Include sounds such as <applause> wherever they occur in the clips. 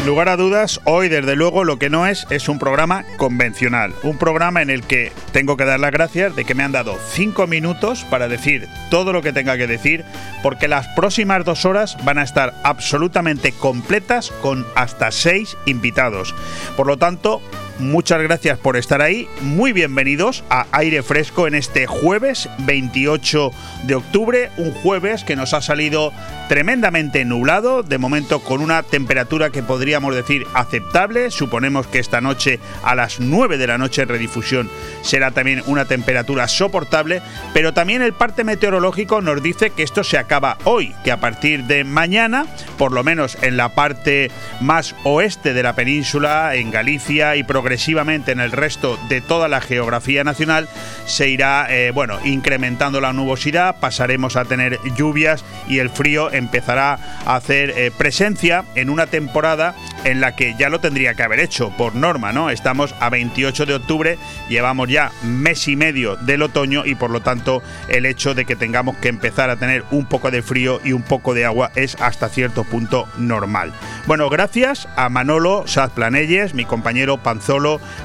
sin lugar a dudas, hoy desde luego lo que no es es un programa convencional, un programa en el que tengo que dar las gracias de que me han dado cinco minutos para decir todo lo que tenga que decir, porque las próximas dos horas van a estar absolutamente completas con hasta seis invitados. Por lo tanto, muchas gracias por estar ahí. Muy bienvenidos a Aire Fresco en este jueves 28 de octubre, un jueves que nos ha salido tremendamente nublado, de momento con una temperatura que podríamos decir aceptable. Suponemos que esta noche a las 9 de la noche en redifusión será también una temperatura soportable, pero también el parte meteorológico nos dice que esto se acaba hoy, que a partir de mañana, por lo menos en la parte más oeste de la península, en Galicia y progresivamente en el resto de toda la geografía nacional, se irá eh, bueno, incrementando la nubosidad, pasaremos a tener lluvias y el frío empezará a hacer eh, presencia en una temporada en la que ya lo tendría que haber hecho por norma, ¿no? Estamos a 28 de octubre, llevamos ya mes y medio del otoño y por lo tanto el hecho de que tengamos que empezar a tener un poco de frío y un poco de agua es hasta cierto punto normal. Bueno, gracias a Manolo Saz Planelles, mi compañero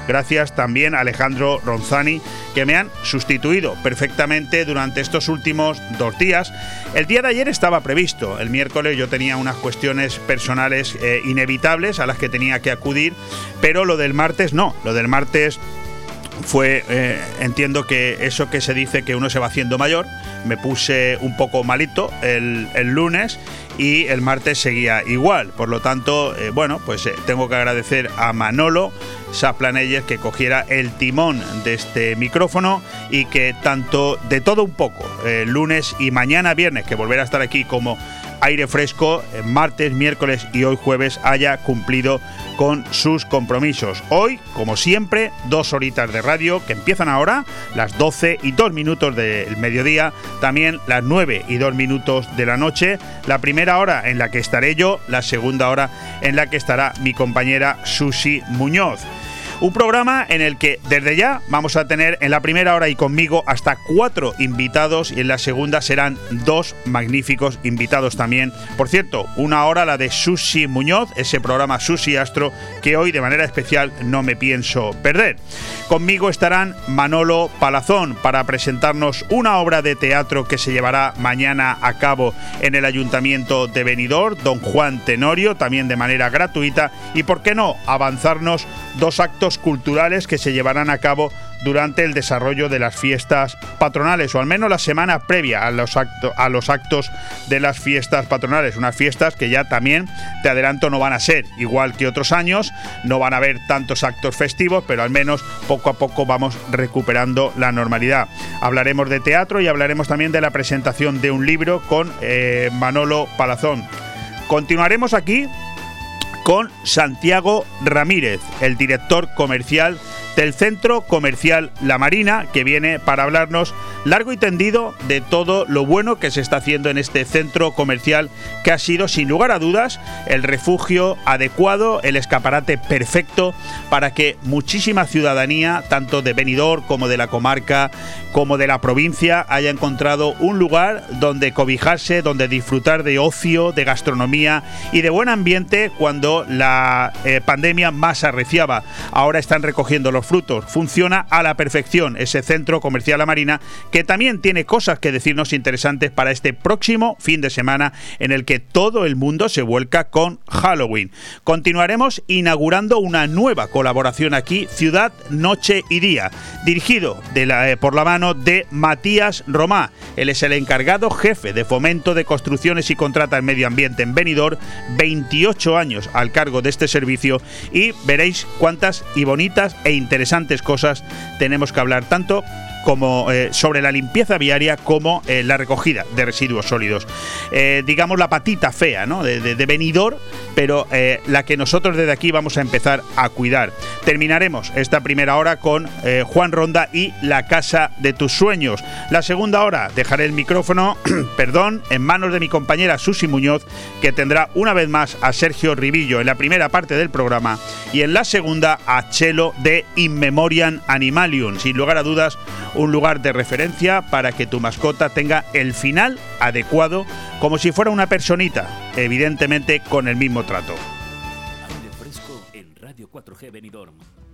Gracias también a Alejandro Ronzani, que me han sustituido perfectamente durante estos últimos dos días. El día de ayer estaba previsto, el miércoles yo tenía unas cuestiones personales eh, inevitables a las que tenía que acudir, pero lo del martes no, lo del martes fue, eh, entiendo que eso que se dice que uno se va haciendo mayor, me puse un poco malito el, lunes y el martes seguía igual. Por lo tanto, eh, bueno, pues tengo que agradecer a Manolo Saplanelles que cogiera el timón de este micrófono y que tanto de todo un poco, lunes y mañana viernes, que volverá a estar aquí como aire fresco martes, miércoles y hoy jueves haya cumplido con sus compromisos. Hoy, como siempre, dos horitas de radio que empiezan ahora, las 12 y 2 minutos del mediodía, también las 9 y 2 minutos de la noche, la primera hora en la que estaré yo, la segunda hora en la que estará mi compañera Susi Muñoz. Un programa en el que desde ya vamos a tener en la primera hora y conmigo hasta cuatro invitados y en la segunda serán dos magníficos invitados también. Por cierto, una hora la de Susi Muñoz, ese programa Susi Astro que hoy de manera especial no me pienso perder. Conmigo estarán Manolo Palazón para presentarnos una obra de teatro que se llevará mañana a cabo en el Ayuntamiento de Benidorm, Don Juan Tenorio, también de manera gratuita y por qué no avanzarnos dos actos culturales que se llevarán a cabo durante el desarrollo de las fiestas patronales, o al menos la semana previa a los, a los actos de las fiestas patronales. Unas fiestas que ya también, te adelanto, no van a ser igual que otros años, no van a haber tantos actos festivos, pero al menos poco a poco vamos recuperando la normalidad. Hablaremos de teatro y hablaremos también de la presentación de un libro con eh, Manolo Palazón. Continuaremos aquí con Santiago Ramírez, el director comercial del Centro Comercial La Marina, que viene para hablarnos largo y tendido de todo lo bueno que se está haciendo en este centro comercial, que ha sido sin lugar a dudas el refugio adecuado, el escaparate perfecto para que muchísima ciudadanía, tanto de Benidorm como de la comarca, como de la provincia, haya encontrado un lugar donde cobijarse, donde disfrutar de ocio, de gastronomía y de buen ambiente cuando la eh, pandemia más arreciaba. Ahora están recogiendo los frutos. Funciona a la perfección ese centro comercial La Marina, que también tiene cosas que decirnos interesantes para este próximo fin de semana en el que todo el mundo se vuelca con Halloween. Continuaremos inaugurando una nueva colaboración aquí, Ciudad, Noche y Día, dirigido eh, por la mano de Matías Romá. Él es el encargado jefe de fomento de construcciones y contrata en medio ambiente en Benidorm, 28 años al cargo de este servicio y veréis cuántas y bonitas e interesantes interesantes cosas tenemos que hablar tanto como eh, sobre la limpieza viaria como eh, la recogida de residuos sólidos. Eh, digamos la patita fea ¿no? de, de, venidor, pero la que nosotros desde aquí vamos a empezar a cuidar. Terminaremos esta primera hora con Juan Ronda y la casa de tus sueños. La segunda hora dejaré el micrófono, <clears throat> perdón, en manos de mi compañera Susi Muñoz, que tendrá una vez más a Sergio Ribillo en la primera parte del programa y en la segunda a Chelo de In Memoriam Animalium. Sin lugar a dudas, un lugar de referencia para que tu mascota tenga el final adecuado como si fuera una personita, evidentemente con el mismo trato. Aire fresco en Radio 4G Benidorm.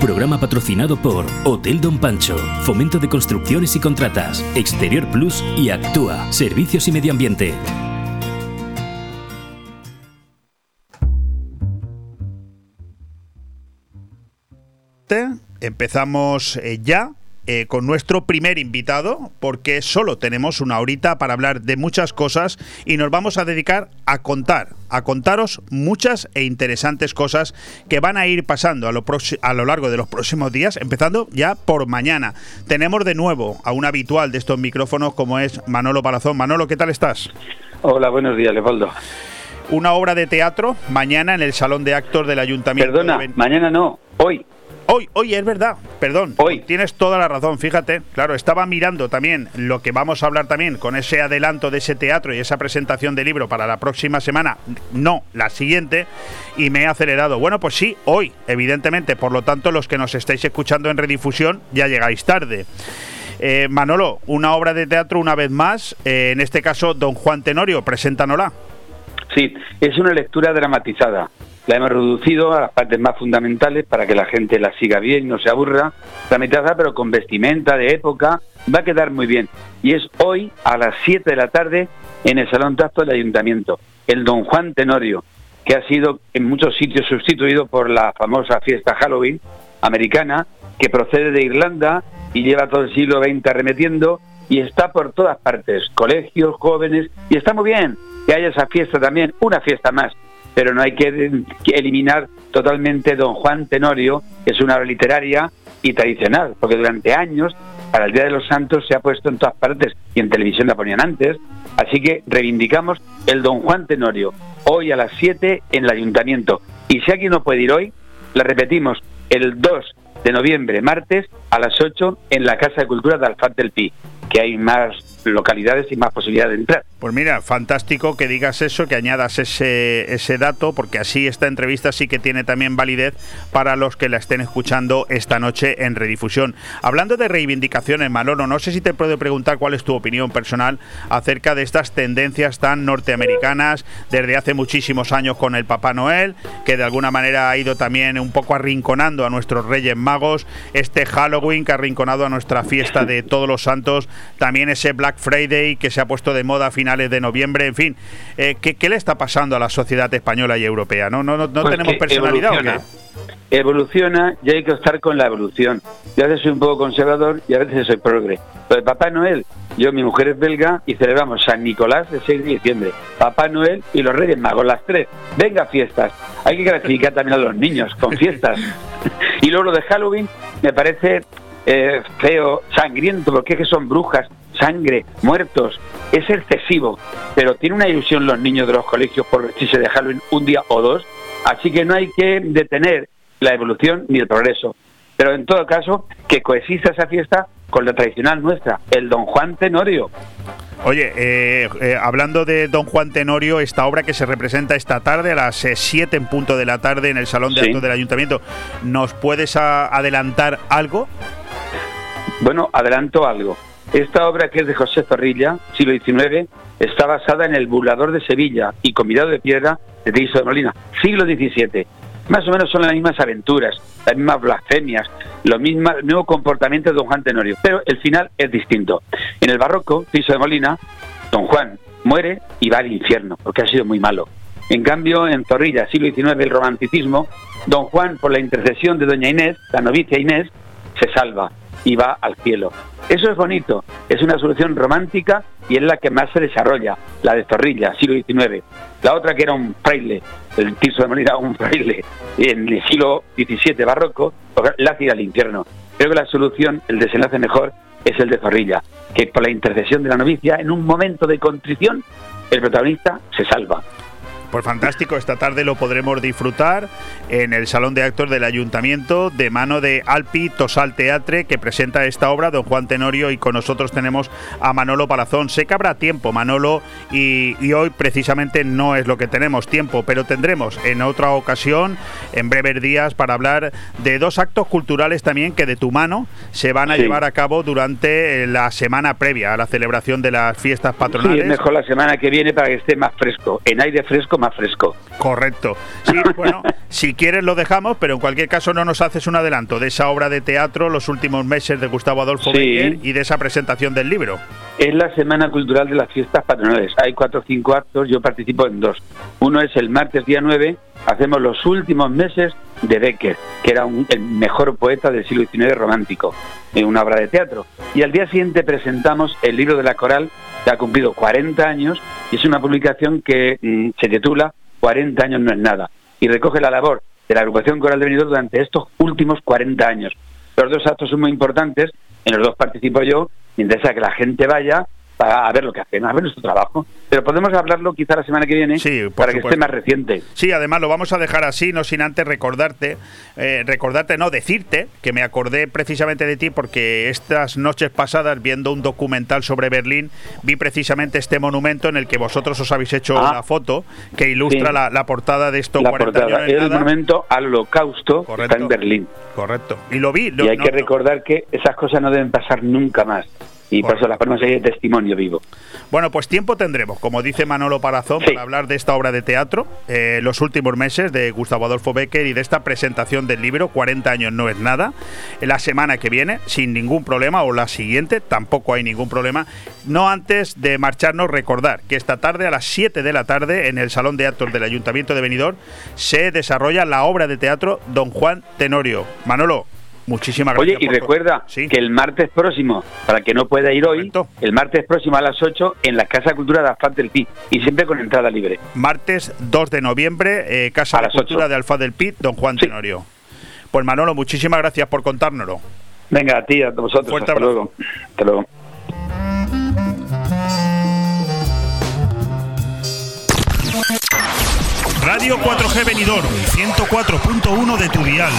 Programa patrocinado por Hotel Don Pancho, Fomento de Construcciones y Contratas, Exterior Plus y Actúa, Servicios y Medio Ambiente. Empezamos eh, ya eh, con nuestro primer invitado, porque solo tenemos una horita para hablar de muchas cosas y nos vamos a dedicar a contar, a contaros muchas e interesantes cosas que van a ir pasando a lo, a lo largo de los próximos días, empezando ya por mañana. Tenemos de nuevo a un habitual de estos micrófonos como es Manolo Palazón. Manolo, ¿qué tal estás? Hola, buenos días, Leopoldo. Una obra de teatro mañana en el Salón de Actos del Ayuntamiento. Perdona, mañana no, hoy. Hoy, hoy es verdad, perdón. Hoy. Tienes toda la razón, fíjate. Claro, estaba mirando también lo que vamos a hablar también con ese adelanto de ese teatro y esa presentación de libro para la próxima semana, no, la siguiente, y me he acelerado. Bueno, pues sí, hoy, evidentemente. Por lo tanto, los que nos estáis escuchando en redifusión ya llegáis tarde. Eh, Manolo, una obra de teatro una vez más, eh, en este caso Don Juan Tenorio, preséntanosla. Sí, es una lectura dramatizada. La hemos reducido a las partes más fundamentales para que la gente la siga bien, no se aburra. Dramatizada, pero con vestimenta de época, va a quedar muy bien. Y es hoy a las 7 de la tarde en el Salón Tacto del Ayuntamiento. El Don Juan Tenorio, que ha sido en muchos sitios sustituido por la famosa fiesta Halloween americana, que procede de Irlanda y lleva todo el siglo XX arremetiendo y está por todas partes, colegios, jóvenes, y está muy bien que haya esa fiesta también, una fiesta más, pero no hay que, eliminar totalmente Don Juan Tenorio, que es una obra literaria y tradicional, porque durante años, para el Día de los Santos, se ha puesto en todas partes y en televisión la ponían antes, así que reivindicamos el Don Juan Tenorio, hoy a las 7 en el Ayuntamiento, y si alguien no puede ir hoy, la repetimos, el 2 de noviembre, martes, a las 8 en la Casa de Cultura de Alfaz del Pi, que hay más localidades y más posibilidades de entrar. Pues mira, fantástico que digas eso, que añadas ese, ese dato, porque así esta entrevista sí que tiene también validez para los que la estén escuchando esta noche en redifusión. Hablando de reivindicaciones, Manolo, no sé si te puedo preguntar cuál es tu opinión personal acerca de estas tendencias tan norteamericanas desde hace muchísimos años con el Papá Noel, que de alguna manera ha ido también un poco arrinconando a nuestros Reyes Magos, este Halloween que ha arrinconado a nuestra fiesta de todos los santos, también ese Black Friday que se ha puesto de moda a finales de noviembre, en fin, eh, ¿qué, ¿qué, le está pasando a la sociedad española y europea? ¿No, no, no, no Pues tenemos personalidad o evoluciona. qué? Evoluciona y hay que estar con la evolución. Yo a veces soy un poco conservador y a veces soy progre. Pero Papá Noel, yo, mi mujer es belga y celebramos San Nicolás el 6 de diciembre. Papá Noel y los Reyes Magos, las tres. Venga, fiestas. Hay que gratificar también a los niños con fiestas. <laughs> y luego lo de Halloween me parece eh, feo, sangriento, porque es que son brujas, sangre, muertos. Es excesivo, pero tiene una ilusión los niños de los colegios por vestirse de Halloween un día o dos, así que no hay que detener la evolución ni el progreso. Pero en todo caso, que coexista esa fiesta con la tradicional nuestra, el Don Juan Tenorio. Oye, eh, eh, hablando de Don Juan Tenorio, esta obra que se representa esta tarde a las 7 en punto de la tarde en el Salón de Actos del Ayuntamiento, ¿nos puedes adelantar algo? Bueno, adelanto algo. Esta obra que es de José Zorrilla, siglo XIX, está basada en el burlador de Sevilla y convidado de piedra de Tirso de Molina, siglo XVII. Más o menos son las mismas aventuras, las mismas blasfemias, lo mismo, el mismo comportamiento de don Juan Tenorio, pero el final es distinto. En el barroco, Tirso de Molina, don Juan muere y va al infierno, porque ha sido muy malo. En cambio, en Zorrilla, siglo XIX, el romanticismo, don Juan, por la intercesión de doña Inés, la novicia Inés, se salva y va al cielo. Eso es bonito, es una solución romántica y es la que más se desarrolla, la de Zorrilla, siglo XIX. La otra que era un fraile, el Tirso de Molina, un fraile en el siglo XVII barroco, la ir al infierno. Creo que la solución, el desenlace mejor, es el de Zorrilla, que por la intercesión de la novicia, en un momento de contrición, el protagonista se salva. Pues fantástico, esta tarde lo podremos disfrutar en el Salón de Actos del Ayuntamiento de mano de Alpi Tosal Teatre que presenta esta obra, don Juan Tenorio, y con nosotros tenemos a Manolo Palazón. Sé que habrá tiempo, Manolo, y, hoy precisamente no es lo que tenemos tiempo, pero tendremos en otra ocasión, en breves días, para hablar de dos actos culturales también que de tu mano se van a llevar a cabo durante la semana previa a la celebración de las fiestas patronales. Sí, es mejor la semana que viene para que esté más fresco, en aire fresco más fresco. Correcto. Sí, <laughs> bueno, si quieres lo dejamos, pero en cualquier caso no nos haces un adelanto de esa obra de teatro, los últimos meses de Gustavo Adolfo sí. y de esa presentación del libro. Es la Semana Cultural de las Fiestas Patronales. Hay cuatro o cinco actos, yo participo en dos. Uno es el martes día 9, hacemos los últimos meses de Becker, que era el mejor poeta del siglo XIX romántico, en una obra de teatro. Y al día siguiente presentamos el libro de la coral, que ha cumplido 40 años, y es una publicación que mm, se titula 40 años no es nada, y recoge la labor de la agrupación coral de Benidorm durante estos últimos 40 años. Los dos actos son muy importantes, en los dos participo yo, me interesa que la gente vaya a ver lo que hacen, a ver nuestro trabajo. Pero podemos hablarlo quizá la semana que viene para que esté más reciente. Sí, además lo vamos a dejar así, no sin antes recordarte, eh, recordarte, no, decirte que me acordé precisamente de ti porque estas noches pasadas, viendo un documental sobre Berlín, vi precisamente este monumento en el que vosotros os habéis hecho ah. una foto que ilustra la, portada de estos la portada. Es el monumento al holocausto está en Berlín. Correcto. Y lo vi. y hay que recordar que esas cosas no deben pasar nunca más y por eso las ahí de testimonio vivo. Bueno, pues tiempo tendremos, como dice Manolo Parazón, para hablar de esta obra de teatro, eh, los últimos meses de Gustavo Adolfo Becker y de esta presentación del libro, 40 años no es nada, la semana que viene, sin ningún problema, o la siguiente, tampoco hay ningún problema. No antes de marcharnos, recordar que esta tarde a las 7 de la tarde, en el Salón de Actos del Ayuntamiento de Benidorm, se desarrolla la obra de teatro Don Juan Tenorio. Manolo, Muchísimas gracias. Oye, y recuerda que el martes próximo, para que no pueda ir hoy, el martes próximo a las 8 en la Casa Cultura de Alfaz del Pi y siempre con entrada libre. Martes 2 de noviembre, eh, Casa de Cultura de Alfaz del Pi, don Juan Tenorio. Pues Manolo, muchísimas gracias por contárnoslo. Venga, a ti, a vosotros. Hasta luego. Hasta luego. Radio 4G Benidorm, 104.1 de tu dial.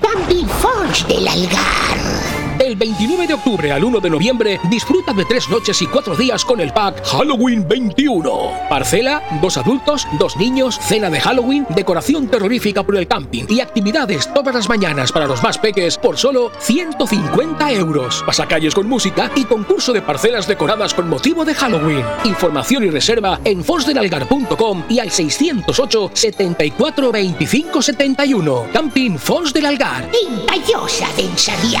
Camping Forge del Algar. El 29 de octubre al 1 de noviembre disfruta de tres noches y cuatro días con el pack Halloween 21. Parcela, dos adultos, dos niños, cena de Halloween, decoración terrorífica por el camping y actividades todas las mañanas para los más peques por solo 150 euros. Pasacalles con música y concurso de parcelas decoradas con motivo de Halloween. Información y reserva en fosdelalgar.com y al 608 74 25 71. Camping Fos del Algar. Intallosa densaría.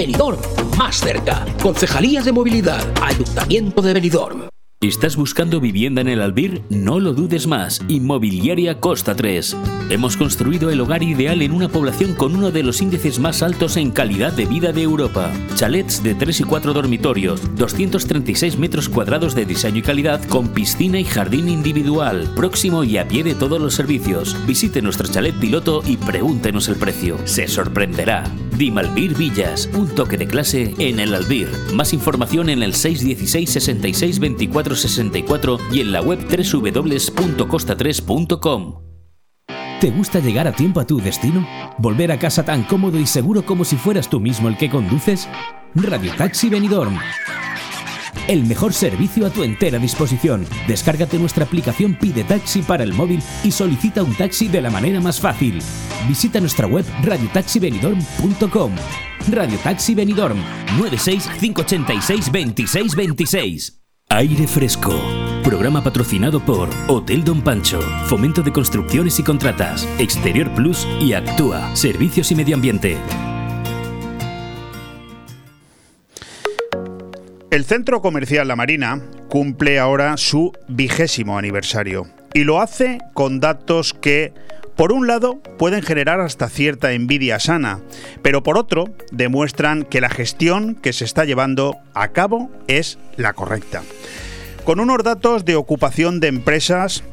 Benidorm, más cerca. Concejalía de Movilidad, Ayuntamiento de Benidorm. ¿Estás buscando vivienda en el Albir? No lo dudes más. Inmobiliaria Costa 3. Hemos construido el hogar ideal en una población con uno de los índices más altos en calidad de vida de Europa. Chalets de 3 y 4 dormitorios, 236 metros cuadrados de diseño y calidad con piscina y jardín individual, próximo y a pie de todos los servicios. Visite nuestro chalet piloto y pregúntenos el precio. Se sorprenderá. Dimalbir Villas, un toque de clase en el Albir. Más información en el 616 66 24 64 y en la web www.costa3.com. ¿Te gusta llegar a tiempo a tu destino? ¿Volver a casa tan cómodo y seguro como si fueras tú mismo el que conduces? Radio Taxi Benidorm. El mejor servicio a tu entera disposición. Descárgate nuestra aplicación Pide Taxi para el móvil y solicita un taxi de la manera más fácil. Visita nuestra web radiotaxibenidorm.com. Radio Taxi Benidorm 96 586 2626. Aire Fresco. Programa patrocinado por Hotel Don Pancho, Fomento de Construcciones y Contratas, Exterior Plus y Actúa, Servicios y Medio Ambiente. El Centro Comercial La Marina cumple ahora su vigésimo aniversario y lo hace con datos que por un lado, pueden generar hasta cierta envidia sana, pero por otro, demuestran que la gestión que se está llevando a cabo es la correcta. Con unos datos de ocupación de empresas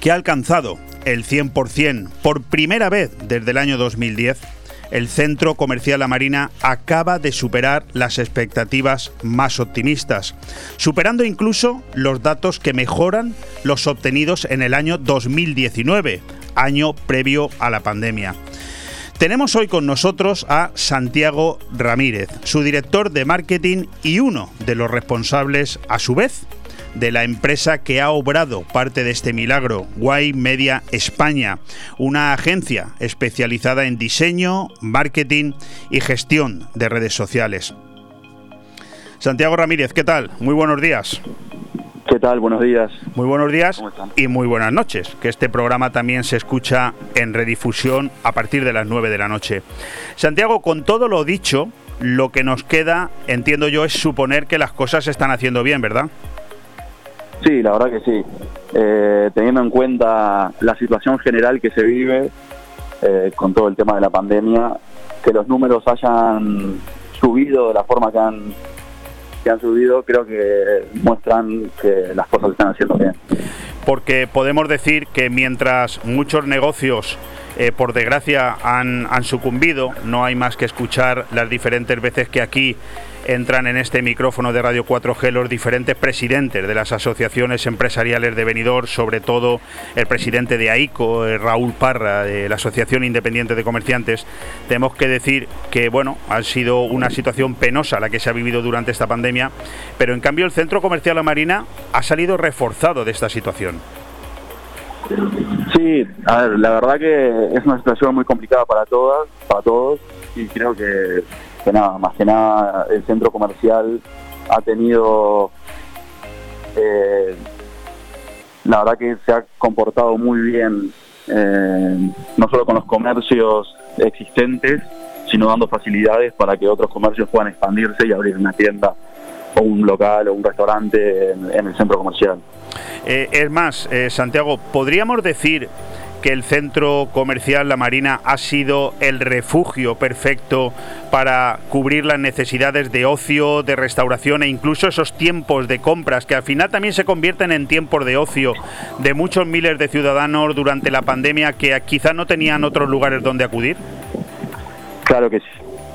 que ha alcanzado el 100% por primera vez desde el año 2010, el Centro Comercial La Marina acaba de superar las expectativas más optimistas, superando incluso los datos que mejoran los obtenidos en el año 2019, año previo a la pandemia. Tenemos hoy con nosotros a Santiago Ramírez, su director de marketing y uno de los responsables, a su vez, de la empresa que ha obrado parte de este milagro, Guay Media España, una agencia especializada en diseño, marketing y gestión de redes sociales. Santiago Ramírez, ¿qué tal? Muy buenos días. ¿Qué tal? Buenos días. Muy buenos días y muy buenas noches, que este programa también se escucha en redifusión a partir de las 9 de la noche. Santiago, con todo lo dicho, lo que nos queda, entiendo yo, es suponer que las cosas se están haciendo bien, ¿verdad? Sí, la verdad que sí. Eh, teniendo en cuenta la situación general que se vive eh, con todo el tema de la pandemia, que los números hayan subido de la forma que han que han subido creo que muestran que las cosas están haciendo bien. Porque podemos decir que mientras muchos negocios eh, por desgracia han, han, sucumbido. No hay más que escuchar las diferentes veces que aquí entran en este micrófono de Radio 4G los diferentes presidentes de las asociaciones empresariales de Benidorm, sobre todo el presidente de AICO, eh, Raúl Parra, de la Asociación Independiente de Comerciantes. Tenemos que decir que, bueno, ha sido una situación penosa la que se ha vivido durante esta pandemia, pero en cambio el Centro Comercial La Marina ha salido reforzado de esta situación. Sí, a ver, la verdad que es una situación muy complicada para todas, para todos, y creo que nada, más que nada el centro comercial ha tenido, eh, la verdad que se ha comportado muy bien, eh, no solo con los comercios existentes, sino dando facilidades para que otros comercios puedan expandirse y abrir una tienda o un local o un restaurante en, el centro comercial. Eh, es más, Santiago, ¿podríamos decir que el centro comercial La Marina ha sido el refugio perfecto para cubrir las necesidades de ocio, de restauración e incluso esos tiempos de compras que al final también se convierten en tiempos de ocio de muchos miles de ciudadanos durante la pandemia que quizá no tenían otros lugares donde acudir? Claro que sí.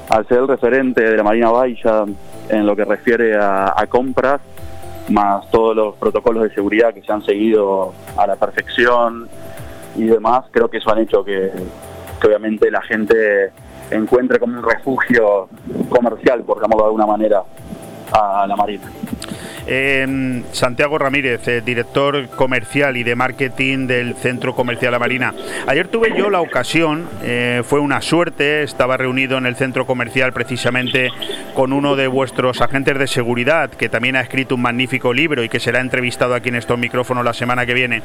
Al ser el referente de la Marina Baixa en lo que refiere a, compras, más todos los protocolos de seguridad que se han seguido a la perfección, y demás, creo que eso han hecho que, obviamente la gente encuentre como un refugio comercial, por llamarlo de alguna manera, a la Marina. Santiago Ramírez, eh, director comercial y de marketing del Centro Comercial La Marina. Ayer tuve yo la ocasión, eh, fue una suerte, estaba reunido en el Centro Comercial precisamente con uno de vuestros agentes de seguridad, que también ha escrito un magnífico libro y que será entrevistado aquí en estos micrófonos la semana que viene.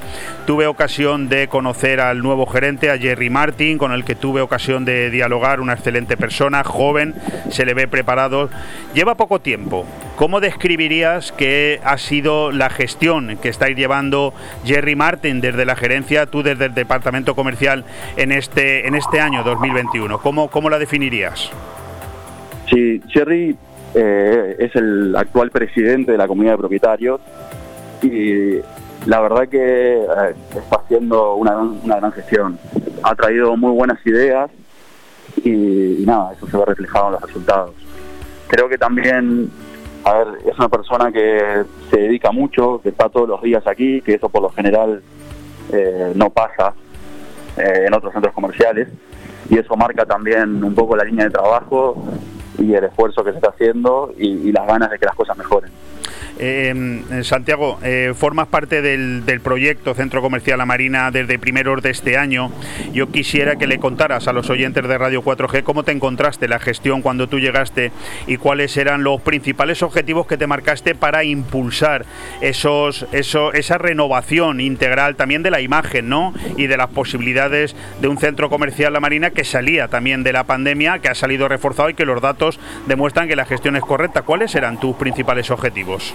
Tuve ocasión de conocer al nuevo gerente, a Jerry Martin, con el que tuve ocasión de dialogar, una excelente persona, joven, se le ve preparado. Lleva poco tiempo. ¿Cómo describirías que ha sido la gestión que estáis llevando Jerry Martin desde la gerencia, tú desde el departamento comercial en este, en este año 2021. ¿Cómo, cómo la definirías? Sí, Jerry eh, es el actual presidente de la comunidad de propietarios y la verdad que eh, está haciendo una, una, gran gestión. Ha traído muy buenas ideas y, nada, eso se ve reflejado en los resultados. Creo que también, a ver, es una persona que se dedica mucho, que está todos los días aquí, que eso por lo general eh, no pasa en otros centros comerciales y eso marca también un poco la línea de trabajo y el esfuerzo que se está haciendo y, las ganas de que las cosas mejoren. Eh, Santiago, eh, formas parte del, proyecto Centro Comercial La Marina desde primeros de este año. Yo quisiera que le contaras a los oyentes de Radio 4G cómo te encontraste la gestión cuando tú llegaste y cuáles eran los principales objetivos que te marcaste para impulsar esos, eso, esa renovación integral también de la imagen ¿no? y de las posibilidades de un Centro Comercial La Marina que salía también de la pandemia, que ha salido reforzado y que los datos demuestran que la gestión es correcta. ¿Cuáles eran tus principales objetivos?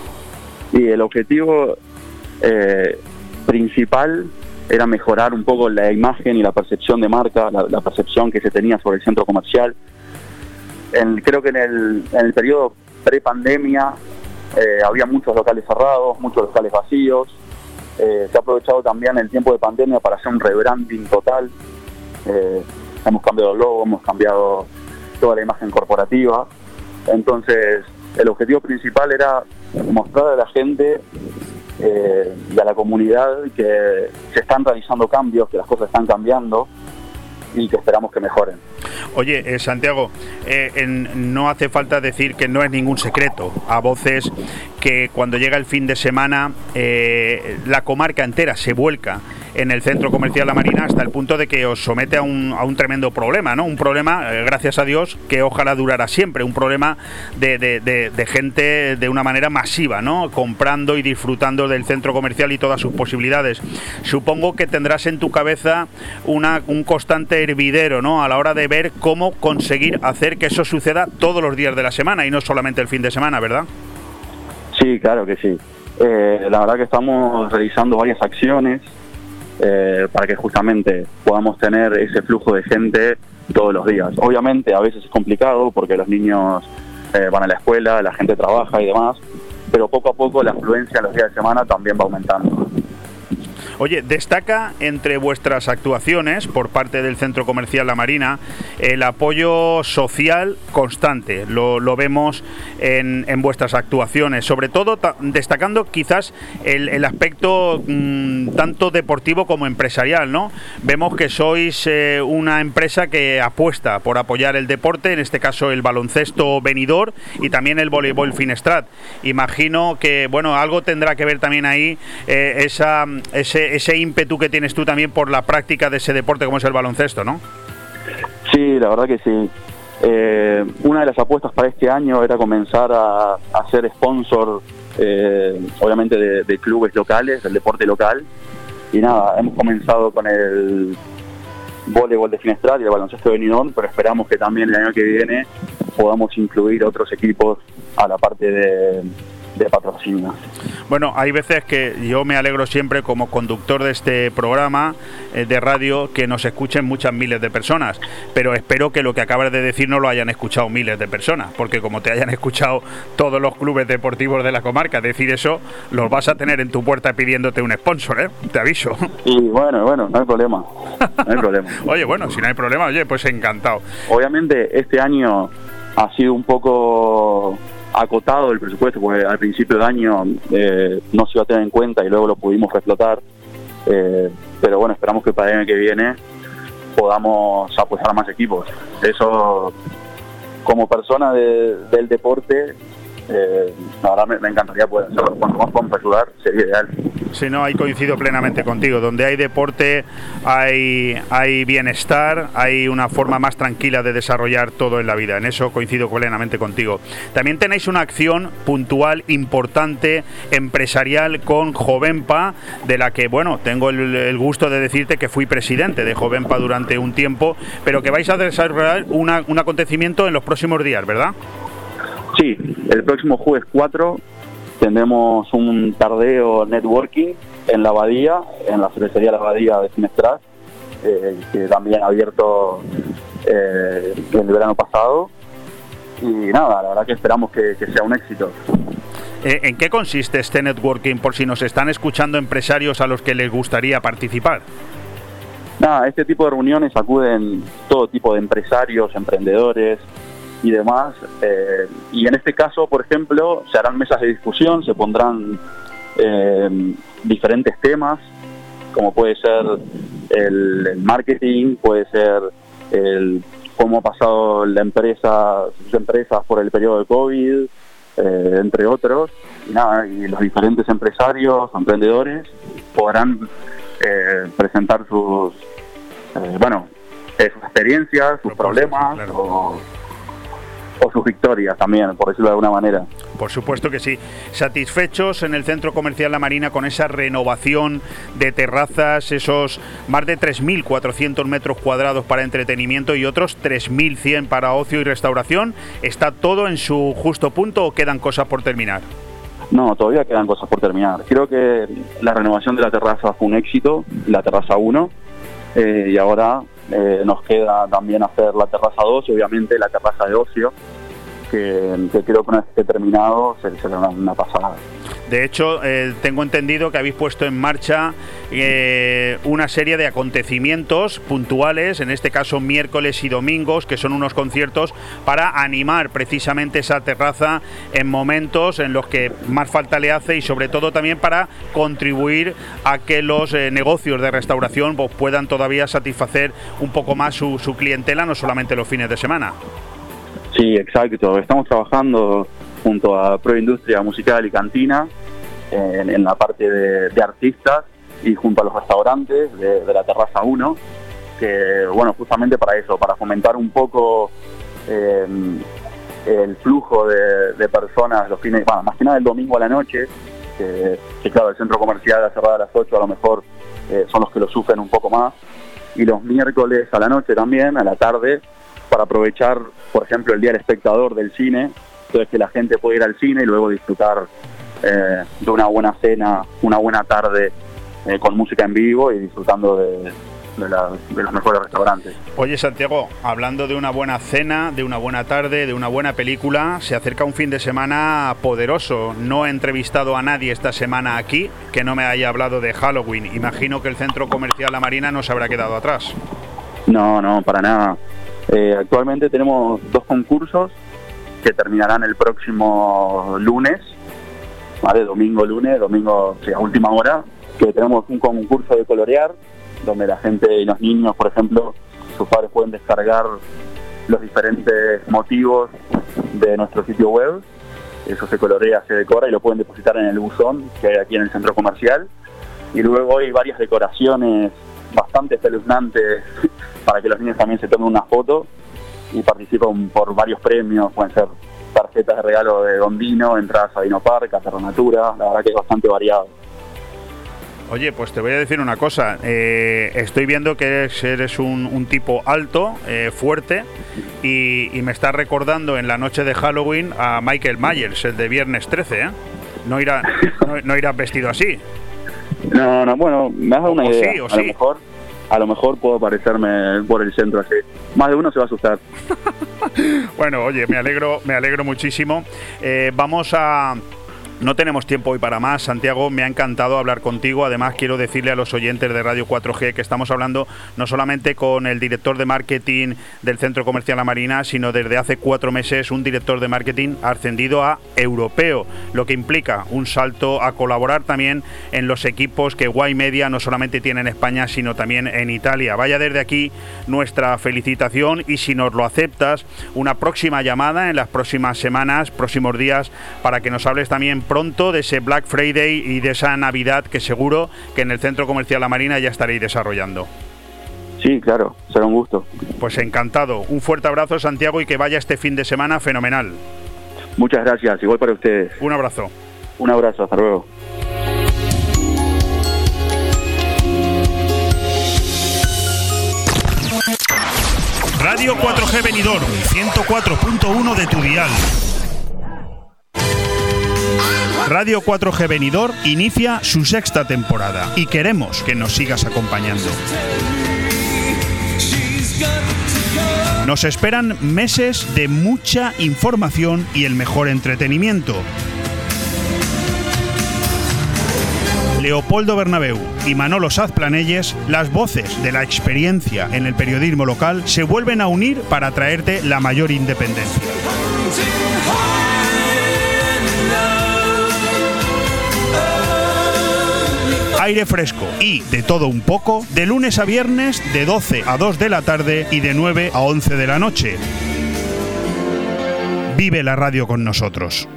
Y el objetivo eh, principal era mejorar un poco la imagen y la percepción de marca, la, percepción que se tenía sobre el centro comercial. creo que en el, periodo pre-pandemia eh, había muchos locales cerrados, muchos locales vacíos. Eh, se ha aprovechado también el tiempo de pandemia para hacer un rebranding total. hemos cambiado el logo, hemos cambiado toda la imagen corporativa. Entonces, el objetivo principal era mostrar a la gente eh, y a la comunidad que se están realizando cambios, que las cosas están cambiando y que esperamos que mejoren. Oye, eh, Santiago, eh, no hace falta decir que no es ningún secreto a voces que cuando llega el fin de semana la comarca entera se vuelca en el centro comercial La Marina hasta el punto de que os somete a un, a un tremendo problema, ¿no? Un problema, eh, gracias a Dios, que ojalá durara siempre, un problema de, de, gente de una manera masiva, ¿no? Comprando y disfrutando del centro comercial y todas sus posibilidades. Supongo que tendrás en tu cabeza una, un constante hervidero, ¿no? A la hora de ver cómo conseguir hacer que eso suceda todos los días de la semana y no solamente el fin de semana, ¿verdad? Sí, claro que sí. Eh, la verdad que estamos realizando varias acciones eh, para que justamente podamos tener ese flujo de gente todos los días. Obviamente a veces es complicado porque los niños eh, van a la escuela, la gente trabaja y demás, pero poco a poco la afluencia en los días de semana también va aumentando. Oye, destaca entre vuestras actuaciones por parte del Centro Comercial La Marina el apoyo social constante. Lo, vemos en, vuestras actuaciones, sobre todo destacando quizás el, aspecto mm, tanto deportivo como empresarial, ¿no? Vemos que sois eh, una empresa que apuesta por apoyar el deporte, en este caso el baloncesto venidor y también el voleibol Finestrat. Imagino que, bueno, algo tendrá que ver también ahí eh, esa, ese ese, ímpetu que tienes tú también por la práctica de ese deporte como es el baloncesto, ¿no? Sí, la verdad que sí. Eh, una de las apuestas para este año era comenzar a, ser sponsor, eh, obviamente, de, clubes locales, del deporte local. Y nada, hemos comenzado con el voleibol de Finestral y el baloncesto de Benidorm, pero esperamos que también el año que viene podamos incluir otros equipos a la parte de, de patrocinio. Bueno, hay veces que yo me alegro siempre como conductor de este programa eh, de radio que nos escuchen muchas miles de personas, pero espero que lo que acabas de decir no lo hayan escuchado miles de personas, porque como te hayan <laughs> escuchado todos los clubes deportivos de la comarca decir eso, los vas a tener en tu puerta pidiéndote un sponsor, ¿eh? Te aviso. Y bueno, bueno, no hay problema. No hay problema. <laughs> oye, bueno, si no hay problema, oye, pues encantado. Obviamente este año ha sido un poco acotado el presupuesto, porque al principio de año eh, no se iba a tener en cuenta y luego lo pudimos reflotar. Eh, pero bueno, esperamos que para el año que viene podamos apostar a más equipos. Eso, como persona del deporte, eh, ahora me, encantaría poder hacerlo. Cuanto más podamos sería ideal. Si no, ahí coincido plenamente contigo. Donde hay deporte, hay, hay bienestar, hay una forma más tranquila de desarrollar todo en la vida. En eso coincido plenamente contigo. También tenéis una acción puntual, importante, empresarial con Jovenpa, de la que, bueno, tengo el, gusto de decirte que fui presidente de Jovenpa durante un tiempo, pero que vais a desarrollar un acontecimiento en los próximos días, ¿verdad? Sí, el próximo jueves 4 tenemos un tardeo networking en la abadía, en la cervecería La Abadía de Finestras, eh, que también ha abierto eh, el verano pasado. Y nada, la verdad que esperamos que, que sea un éxito. Eh, ¿En qué consiste este networking por si nos están escuchando empresarios a los que les gustaría participar? Nada, este tipo de reuniones acuden todo tipo de empresarios, emprendedores y demás. eh, y en este caso, por ejemplo, se harán mesas de discusión, se pondrán eh, diferentes temas, como puede ser el, el marketing, puede ser el cómo ha pasado la empresa, sus empresas por el periodo de COVID, eh, entre otros. Y nada, y los diferentes empresarios, emprendedores, podrán eh, presentar sus, bueno, sus experiencias, sus problemas o, o sus victorias también, por decirlo de alguna manera. Por supuesto que sí. Satisfechos en el Centro Comercial La Marina con esa renovación de terrazas, esos más de 3.400 metros cuadrados para entretenimiento y otros 3.100 para ocio y restauración. ¿Está todo en su justo punto o quedan cosas por terminar? No, todavía quedan cosas por terminar. Creo que la renovación de la terraza fue un éxito, la terraza 1, eh, y ahora eh, nos queda también hacer la terraza 2 y obviamente la terraza de ocio, que, creo que una vez que terminado se- será una, una pasada. De hecho, eh, tengo entendido que habéis puesto en marcha eh, una serie de acontecimientos puntuales, en este caso miércoles y domingos, que son unos conciertos para animar precisamente esa terraza en momentos en los que más falta le hace y sobre todo también para contribuir a que los eh, negocios de restauración pues, puedan todavía satisfacer un poco más su, su clientela, no solamente los fines de semana. Sí, exacto. Estamos trabajando junto a Proindustria Musical y Cantina en, en la parte de, artistas y junto a los restaurantes de, la Terraza 1, que, bueno, justamente para eso, para fomentar un poco eh, el flujo de, personas los fines, bueno, más que nada el domingo a la noche, que, claro, el centro comercial a cerrar a las 8 a lo mejor eh, son los que lo sufren un poco más, y los miércoles a la noche también, a la tarde, para aprovechar, por ejemplo, el día del espectador del cine, entonces que la gente puede ir al cine y luego disfrutar eh, de una buena cena, una buena tarde eh, con música en vivo y disfrutando de, de, la- de los mejores restaurantes. Oye Santiago, hablando de una buena cena, de una buena tarde, de una buena película, se acerca un fin de semana poderoso. No he entrevistado a nadie esta semana aquí que no me haya hablado de Halloween. Imagino que el centro comercial La Marina no se habrá quedado atrás. No, no, para nada. Eh, actualmente tenemos dos concursos que terminarán el próximo lunes, ¿vale? Domingo, lunes, domingo sí, a última hora, que tenemos un concurso de colorear, donde la gente y los niños, por ejemplo, sus padres pueden descargar los diferentes motivos de nuestro sitio web. Eso se colorea, se decora y lo pueden depositar en el buzón que hay aquí en el centro comercial. Y luego hay varias decoraciones bastante espeluznantes <laughs> para que los niños también se tomen una foto y participan por varios premios, pueden ser tarjetas de regalo de Don entradas a Dino Park, a la verdad que es bastante variado. Oye, pues te voy a decir una cosa. eh, estoy viendo que eres, un, tipo alto, eh, fuerte, y, me estás recordando en la noche de Halloween a Michael Myers, el de Viernes 13, ¿eh? No, irá, no, no vestido así. No, no, bueno, me has dado una O idea. sí, o a lo mejor, a lo mejor puedo aparecerme por el centro así. Más de uno se va a asustar. <laughs> Bueno, oye, me alegro, me alegro muchísimo. Eh, vamos a. No tenemos tiempo hoy para más, Santiago. Me ha encantado hablar contigo. Además, quiero decirle a los oyentes de Radio 4G que estamos hablando no solamente con el director de marketing del Centro Comercial La Marina, sino desde hace cuatro meses un director de marketing ascendido a europeo, lo que implica un salto a colaborar también en los equipos que Guay Media no solamente tiene en España, sino también en Italia. Vaya desde aquí nuestra felicitación y si nos lo aceptas, una próxima llamada en las próximas semanas, próximos días, para que nos hables también pronto de ese Black Friday y de esa Navidad que seguro que en el Centro Comercial La Marina ya estaréis desarrollando. Sí, claro, será un gusto. Pues encantado. Un fuerte abrazo, Santiago, y que vaya este fin de semana fenomenal. Muchas gracias, igual para ustedes. Un abrazo. Un abrazo, hasta luego. Radio 4G Benidorm, 104.1 de tu dial. Radio 4G Benidorm inicia su sexta temporada y queremos que nos sigas acompañando. Nos esperan meses de mucha información y el mejor entretenimiento. Leopoldo Bernabeu y Manolo Saz Planelles, las voces de la experiencia en el periodismo local, se vuelven a unir para traerte la mayor independencia. Aire fresco y de todo un poco de lunes a viernes de 12 a 2 de la tarde y de 9 a 11 de la noche. Vive la radio con nosotros.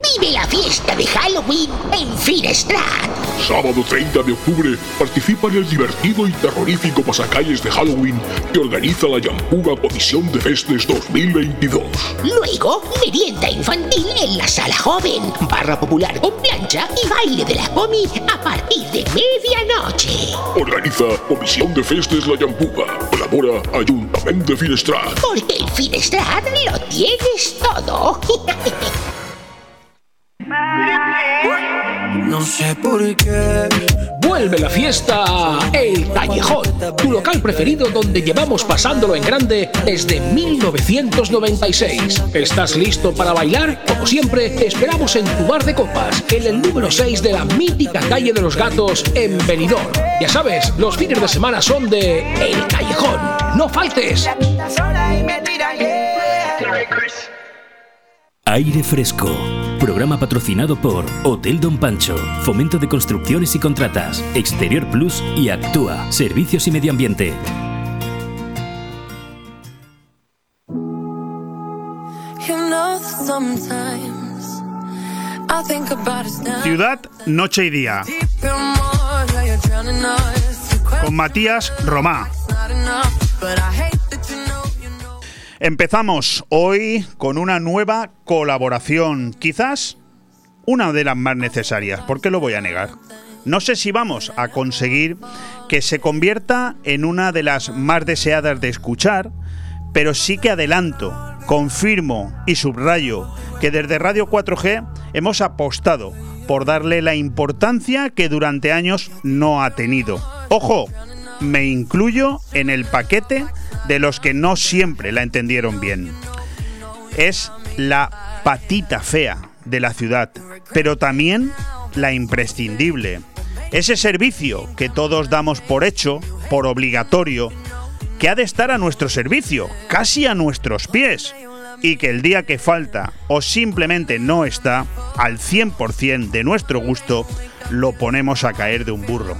Vive la fiesta de Halloween en Finestrat. Sábado 30 de octubre participa en el divertido y terrorífico pasacalles de Halloween que organiza la Yampuga Comisión de Festes 2022. Luego, merienda infantil en la sala joven, barra popular con plancha y baile de la comi a partir de medianoche. Organiza Comisión de Festes La Yampuga. Colabora Ayuntamiento de Finestrat. Porque en Finestrat lo tienes todo. <laughs> No sé por qué. Vuelve la fiesta El Callejón, tu local preferido donde llevamos pasándolo en grande desde 1996. ¿Estás listo para bailar? Como siempre, te esperamos en tu bar de copas, en el número 6 de la mítica calle de los gatos en Benidorm. Ya sabes, los fines de semana son de El Callejón. ¡No faltes! Aire Fresco. Programa patrocinado por Hotel Don Pancho, Fomento de Construcciones y Contratas, Exterior Plus y Actúa, Servicios y Medio Ambiente. Ciudad, noche y día. Con Matías Romá. Empezamos hoy con una nueva colaboración, quizás una de las más necesarias, ¿por qué lo voy a negar? No sé si vamos a conseguir que se convierta en una de las más deseadas de escuchar, pero sí que adelanto, confirmo y subrayo que desde Radio 4G hemos apostado por darle la importancia que durante años no ha tenido. Ojo, me incluyo en el paquete de los que no siempre la entendieron bien. Es la patita fea de la ciudad, pero también la imprescindible. Ese servicio que todos damos por hecho, por obligatorio, que ha de estar a nuestro servicio, casi a nuestros pies, y que el día que falta o simplemente no está, al 100% de nuestro gusto, lo ponemos a caer de un burro.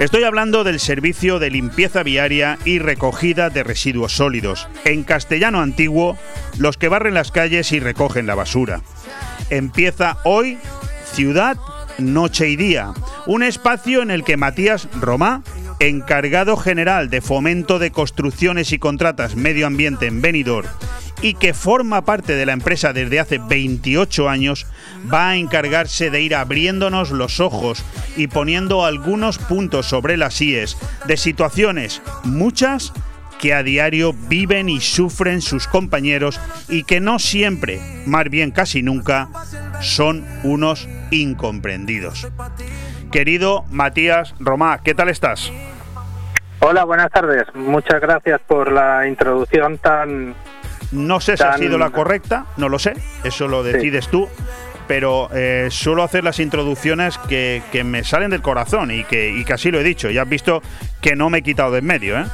Estoy hablando del servicio de limpieza viaria y recogida de residuos sólidos. En castellano antiguo, los que barren las calles y recogen la basura. Empieza hoy Ciudad, Noche y Día, un espacio en el que Matías Romá, encargado general de fomento de construcciones y contratas medio ambiente en Benidorm y que forma parte de la empresa desde hace 28 años, va a encargarse de ir abriéndonos los ojos y poniendo algunos puntos sobre las IES de situaciones, muchas, que a diario viven y sufren sus compañeros y que no siempre, más bien casi nunca, son unos incomprendidos. Querido Matías Romá, ¿qué tal estás? Hola, buenas tardes. Muchas gracias por la introducción tan no sé si ha sido la correcta, no lo sé, eso lo decides tú, pero eh, suelo hacer las introducciones que, me salen del corazón y que, y así lo he dicho. Ya has visto que no me he quitado de en medio, ¿eh?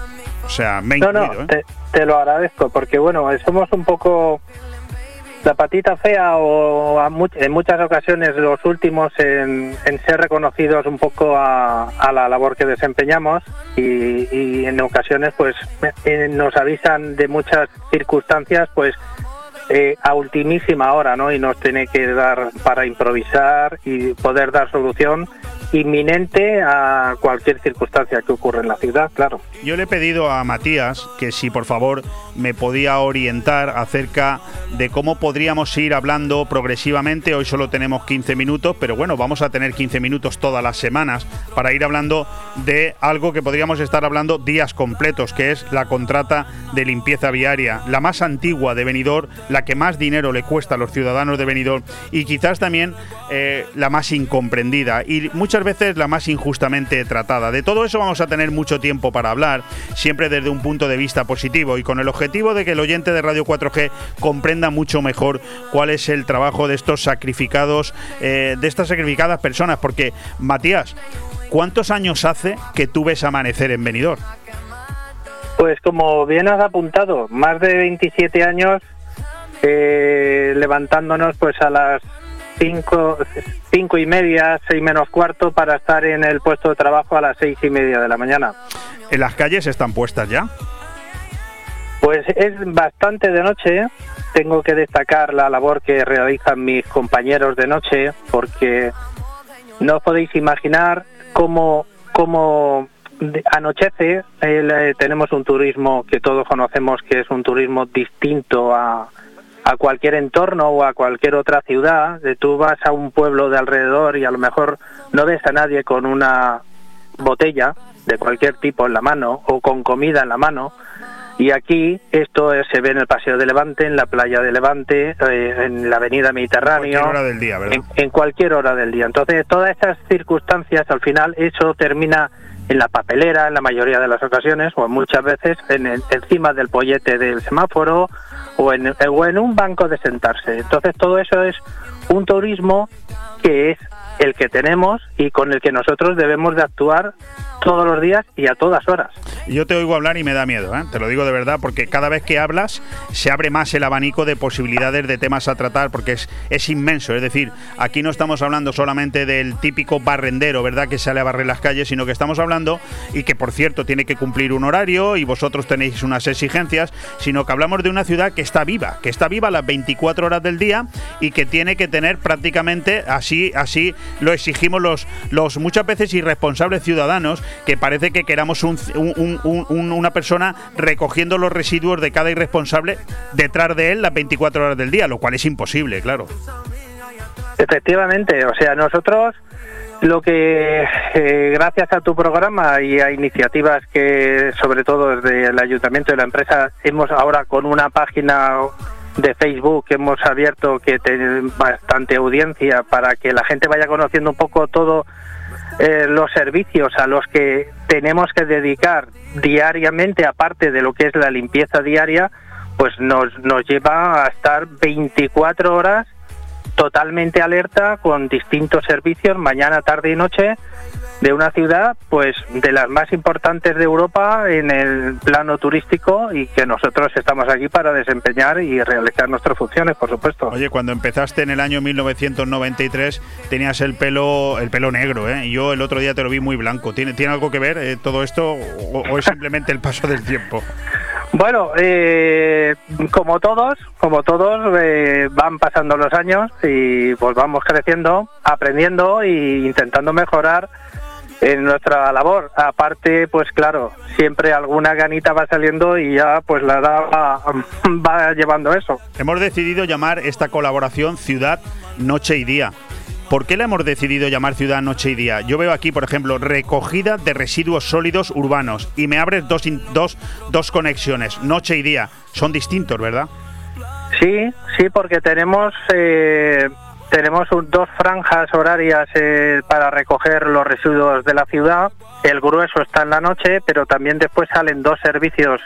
O sea, me he no, no, ¿eh? te, lo agradezco, porque bueno, somos un poco la patita fea o en muchas ocasiones los últimos en, ser reconocidos un poco a, la labor que desempeñamos y, en ocasiones pues eh, nos avisan de muchas circunstancias pues eh, a ultimísima hora no y nos tiene que dar para improvisar y poder dar solución inminente a cualquier circunstancia que ocurra en la ciudad, claro. Yo le he pedido a Matías que si por favor me podía orientar acerca de cómo podríamos ir hablando progresivamente. Hoy solo tenemos 15 minutos, pero bueno, vamos a tener 15 minutos todas las semanas para ir hablando de algo que podríamos estar hablando días completos, que es la contrata de limpieza viaria, la más antigua de Benidorm, la que más dinero le cuesta a los ciudadanos de Benidorm y quizás también eh, la más incomprendida y muchas veces la más injustamente tratada. De todo eso vamos a tener mucho tiempo para hablar, siempre desde un punto de vista positivo y con el objetivo de que el oyente de Radio 4G comprenda mucho mejor cuál es el trabajo de estos sacrificados, eh, de estas sacrificadas personas. Porque, Matías, ¿cuántos años hace que tú ves amanecer en Benidorm? Pues como bien has apuntado, más de 27 años eh, levantándonos pues a las cinco, cinco y media, seis menos cuarto para estar en el puesto de trabajo a las seis y media de la mañana. ¿En las calles están puestas ya? Pues es bastante de noche. Tengo que destacar la labor que realizan mis compañeros de noche porque no podéis imaginar cómo, cómo anochece. Eh, tenemos un turismo que todos conocemos que es un turismo distinto a, a cualquier entorno o a cualquier otra ciudad. Tú vas a un pueblo de alrededor y a lo mejor no ves a nadie con una botella de cualquier tipo en la mano o con comida en la mano y aquí esto se ve en el Paseo de Levante, en la playa de Levante, eh, en la Avenida Mediterráneo. En cualquier hora del día, ¿verdad? En, cualquier hora del día. Entonces, todas estas circunstancias, al final, eso termina en la papelera, en la mayoría de las ocasiones, o muchas veces en encima del pollete del semáforo o en, o en un banco de sentarse. Entonces, todo eso es un turismo que es el que tenemos y con el que nosotros debemos de actuar todos los días y a todas horas. Yo te oigo hablar y me da miedo, ¿eh? te lo digo de verdad, porque cada vez que hablas se abre más el abanico de posibilidades de temas a tratar, porque es, es inmenso. Es decir, aquí no estamos hablando solamente del típico barrendero, ¿verdad?, que sale a barrer las calles, sino que estamos hablando, y que por cierto tiene que cumplir un horario y vosotros tenéis unas exigencias, sino que hablamos de una ciudad que está viva, que está viva las 24 horas del día y que tiene que tener prácticamente, así, así lo exigimos los, los muchas veces irresponsables ciudadanos, que parece que queramos una persona recogiendo los residuos de cada irresponsable detrás de él las 24 horas del día, lo cual es imposible, claro. Efectivamente, o sea, nosotros lo que, eh, gracias a tu programa y a iniciativas que, sobre todo desde el ayuntamiento y la empresa, hemos ahora con una página de Facebook que hemos abierto que tiene bastante audiencia para que la gente vaya conociendo un poco todo eh, los servicios a los que tenemos que dedicar diariamente, aparte de lo que es la limpieza diaria, pues nos, nos lleva a estar 24 horas totalmente alerta con distintos servicios mañana, tarde y noche de una ciudad pues de las más importantes de Europa en el plano turístico y que nosotros estamos aquí para desempeñar y realizar nuestras funciones, por supuesto. Oye, cuando empezaste en el año 1993 tenías el pelo el pelo negro, ¿eh? Yo el otro día te lo vi muy blanco. ¿Tiene, ¿tiene algo que ver eh, todo esto o, es simplemente el paso del tiempo? <laughs> Bueno, eh, como todos, como todos, eh, van pasando los años y pues vamos creciendo, aprendiendo e intentando mejorar en nuestra labor. Aparte, pues claro, siempre alguna ganita va saliendo y ya pues la edad va, llevando eso. Hemos decidido llamar esta colaboración Ciudad, Noche y Día. ¿Por qué la hemos decidido llamar Ciudad, Noche y Día? Yo veo aquí, por ejemplo, recogida de residuos sólidos urbanos y me abres dos, dos, dos conexiones, Noche y Día. Son distintos, ¿verdad? Sí, sí, porque tenemos eh, tenemos dos franjas horarias eh, para recoger los residuos de la ciudad. El grueso está en la noche, pero también después salen dos servicios,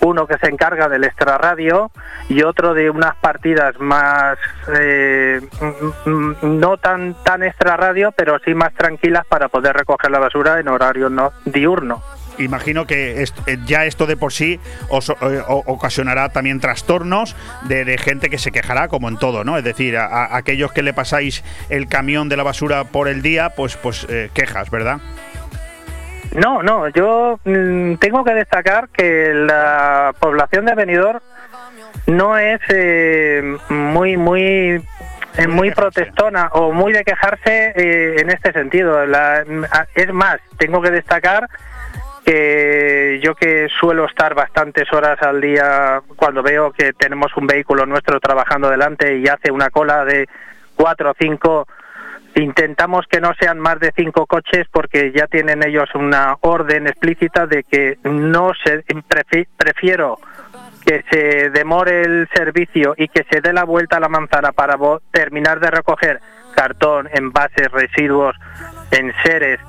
uno que se encarga del extrarradio y otro de unas partidas más eh, no tan tan extrarradio, pero sí más tranquilas para poder recoger la basura en horario no diurno imagino que eh, ya esto de por sí os, eh, ocasionará también trastornos de, gente que se quejará, como en todo, ¿no? Es decir, a, aquellos que le pasáis el camión de la basura por el día, pues, pues eh, quejas, ¿verdad? No, no, yo mm, tengo que destacar que la población de Benidorm no es muy, muy eh, muy protestona o muy de quejarse eh, en este sentido. La- es más, tengo que destacar que yo que suelo estar bastantes horas al día cuando veo que tenemos un vehículo nuestro trabajando delante y hace una cola de cuatro o cinco intentamos que no sean más de cinco coches porque ya tienen ellos una orden explícita de que no se prefi- prefiero que se demore el servicio y que se dé la vuelta a la manzana para terminar de recoger cartón, envases, residuos, enseres,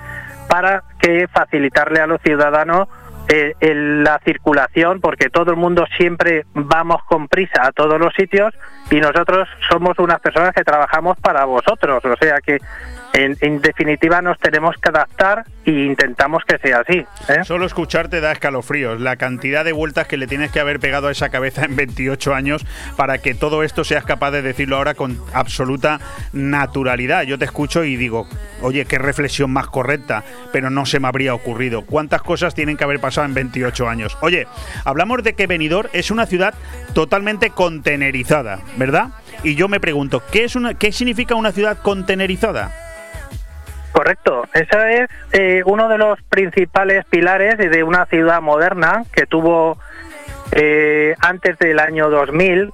para que facilitarle a los ciudadanos eh, la circulación, porque todo el mundo siempre vamos con prisa a todos los sitios y nosotros somos unas personas que trabajamos para vosotros, o sea que en, en definitiva nos tenemos que adaptar e intentamos que sea así. ¿eh? Solo escucharte da escalofríos. La cantidad de vueltas que le tienes que haber pegado a esa cabeza en 28 años para que todo esto seas capaz de decirlo ahora con absoluta naturalidad. Yo te escucho y digo, oye, qué reflexión más correcta, pero no se me habría ocurrido. ¿Cuántas cosas tienen que haber pasado en 28 años? Oye, hablamos de que Benidorm es una ciudad totalmente contenerizada, ¿verdad? Y yo me pregunto, ¿qué, es una, qué significa una ciudad contenerizada? Correcto, ese es eh, uno de los principales pilares de una ciudad moderna que tuvo eh, antes del año 2000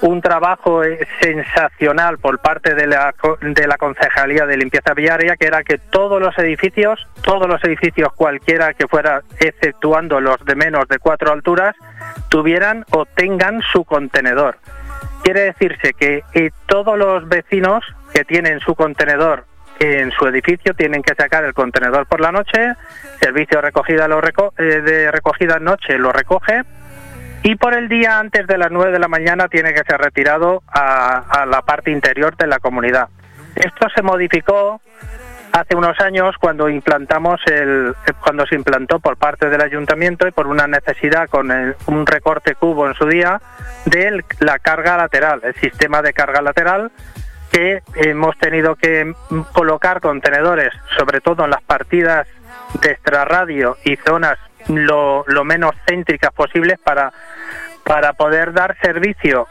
un trabajo eh, sensacional por parte de la, de la Concejalía de Limpieza Viaria, que era que todos los edificios, todos los edificios cualquiera que fuera, exceptuando los de menos de cuatro alturas, tuvieran o tengan su contenedor. Quiere decirse que todos los vecinos que tienen su contenedor en su edificio tienen que sacar el contenedor por la noche, servicio de recogida lo reco- eh, de recogida noche lo recoge y por el día antes de las 9 de la mañana tiene que ser retirado a, la parte interior de la comunidad. Esto se modificó hace unos años cuando implantamos el cuando se implantó por parte del ayuntamiento y por una necesidad con un recorte cubo en su día de la carga lateral, el sistema de carga lateral que hemos tenido que colocar contenedores, sobre todo en las partidas de extrarradio y zonas lo, lo menos céntricas posibles para, para poder dar servicio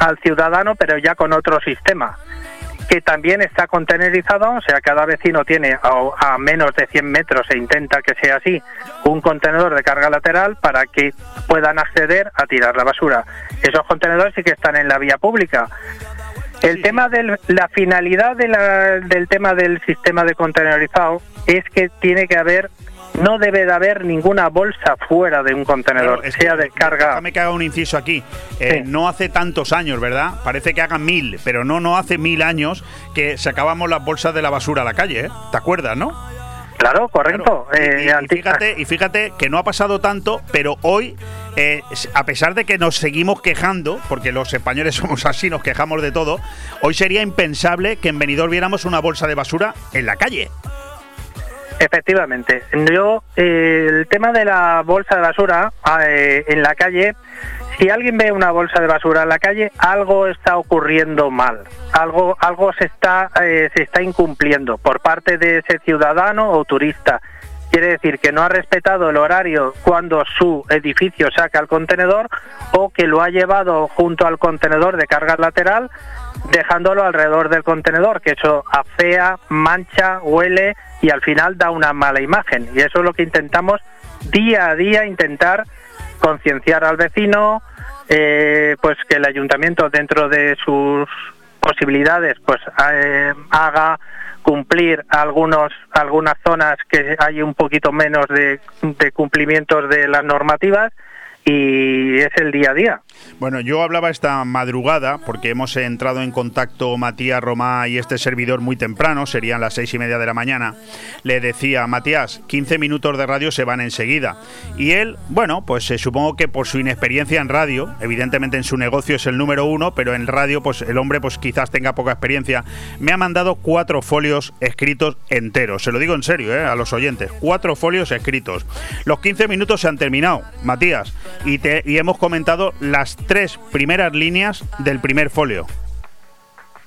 al ciudadano, pero ya con otro sistema que también está contenerizado, o sea, cada vecino tiene a, a menos de 100 metros, se intenta que sea así, un contenedor de carga lateral para que puedan acceder a tirar la basura. Esos contenedores sí que están en la vía pública. El tema de la finalidad de la- del tema del sistema de contenerizado es que tiene que haber, no debe de haber ninguna bolsa fuera de un contenedor, Claro, sea de carga. Déjame que haga un inciso aquí. Eh, No hace tantos años, ¿verdad? Parece que haga mil, pero no, no hace mil años que sacábamos las bolsas de la basura a la calle, ¿eh? ¿Te acuerdas, no? Claro, correcto. Y- y, Eh, y fíjate, y fíjate que no ha pasado tanto, pero hoy, eh, a pesar de que nos seguimos quejando, porque los españoles <laughs> somos así, nos quejamos de todo, hoy sería impensable que en Benidorm viéramos una bolsa de basura en la calle. Efectivamente. Yo, eh, el tema de la bolsa de basura eh, en la calle, si alguien ve una bolsa de basura en la calle, algo está ocurriendo mal. Algo, algo se está, eh, se está incumpliendo por parte de ese ciudadano o turista. Quiere decir que no ha respetado el horario cuando su edificio saca el contenedor o que lo ha llevado junto al contenedor de carga lateral dejándolo alrededor del contenedor, que eso afea, mancha, huele y al final da una mala imagen. Y eso es lo que intentamos día a día, intentar concienciar al vecino, eh, pues que el ayuntamiento dentro de sus posibilidades pues eh, haga cumplir algunos algunas zonas que hay un poquito menos de, de cumplimientos de las normativas y es el día a día. Bueno, yo hablaba esta madrugada porque hemos entrado en contacto Matías Romá y este servidor muy temprano, serían las seis y media de la mañana. Le decía, Matías, 15 minutos de radio se van enseguida. Y él, bueno, pues eh, supongo que por su inexperiencia en radio, evidentemente en su negocio es el número uno, pero en radio, pues el hombre, pues quizás tenga poca experiencia, me ha mandado cuatro folios escritos enteros. Se lo digo en serio, eh, a los oyentes, cuatro folios escritos. Los 15 minutos se han terminado, Matías, y, te, y hemos comentado las tres primeras líneas del primer folio.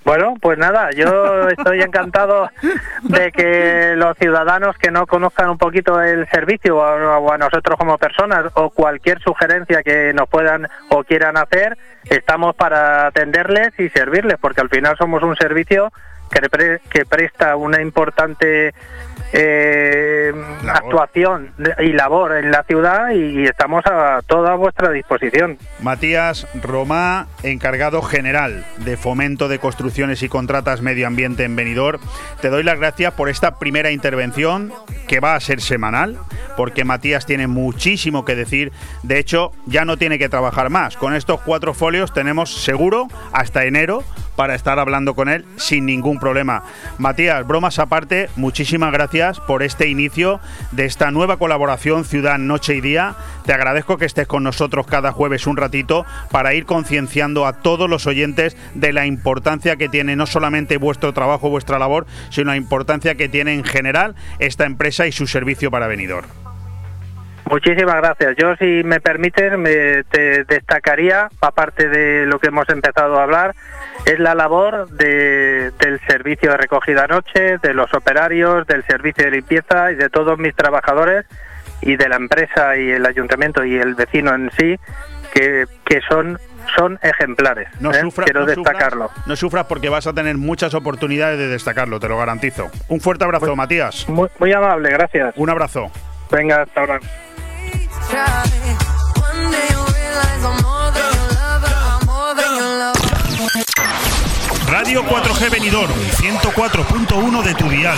Bueno, pues nada, yo estoy encantado de que los ciudadanos que no conozcan un poquito el servicio o a, nosotros como personas o cualquier sugerencia que nos puedan o quieran hacer, estamos para atenderles y servirles, porque al final somos un servicio que, que presta una importante eh, actuación y labor en la ciudad y estamos a toda vuestra disposición. Matías Romá, encargado general de Fomento de Construcciones y Contratas Medio Ambiente en Benidorm, te doy las gracias por esta primera intervención que va a ser semanal, porque Matías tiene muchísimo que decir. De hecho, ya no tiene que trabajar más. Con estos cuatro folios tenemos seguro hasta enero para estar hablando con él sin ningún problema. Matías, bromas aparte, muchísimas gracias por este inicio de esta nueva colaboración Ciudad Noche y Día. Te agradezco que estés con nosotros cada jueves un ratito para ir concienciando a todos los oyentes de la importancia que tiene no solamente vuestro trabajo, vuestra labor, sino la importancia que tiene en general esta empresa y su servicio para venidor. Muchísimas gracias. Yo, si me permites, me te destacaría, aparte de lo que hemos empezado a hablar, es la labor de, del servicio de recogida noche, de los operarios, del servicio de limpieza y de todos mis trabajadores y de la empresa y el ayuntamiento y el vecino en sí, que, que son son ejemplares. No ¿eh? Quiero destacarlo. no sufras porque vas a tener muchas oportunidades de destacarlo, te lo garantizo. Un fuerte abrazo, Matías. Muy, muy amable, gracias. Un abrazo. Venga, hasta ahora. Radio 4G Benidorm, 104.1 de tu dial.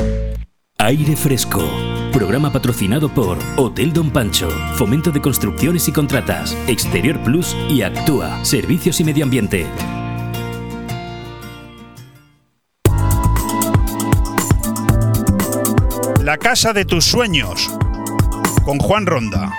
Aire Fresco. Programa patrocinado por Hotel Don Pancho, Fomento de Construcciones y Contratas, Exterior Plus y Actúa, Servicios y Medio Ambiente. La casa de tus sueños, con Juan Ronda.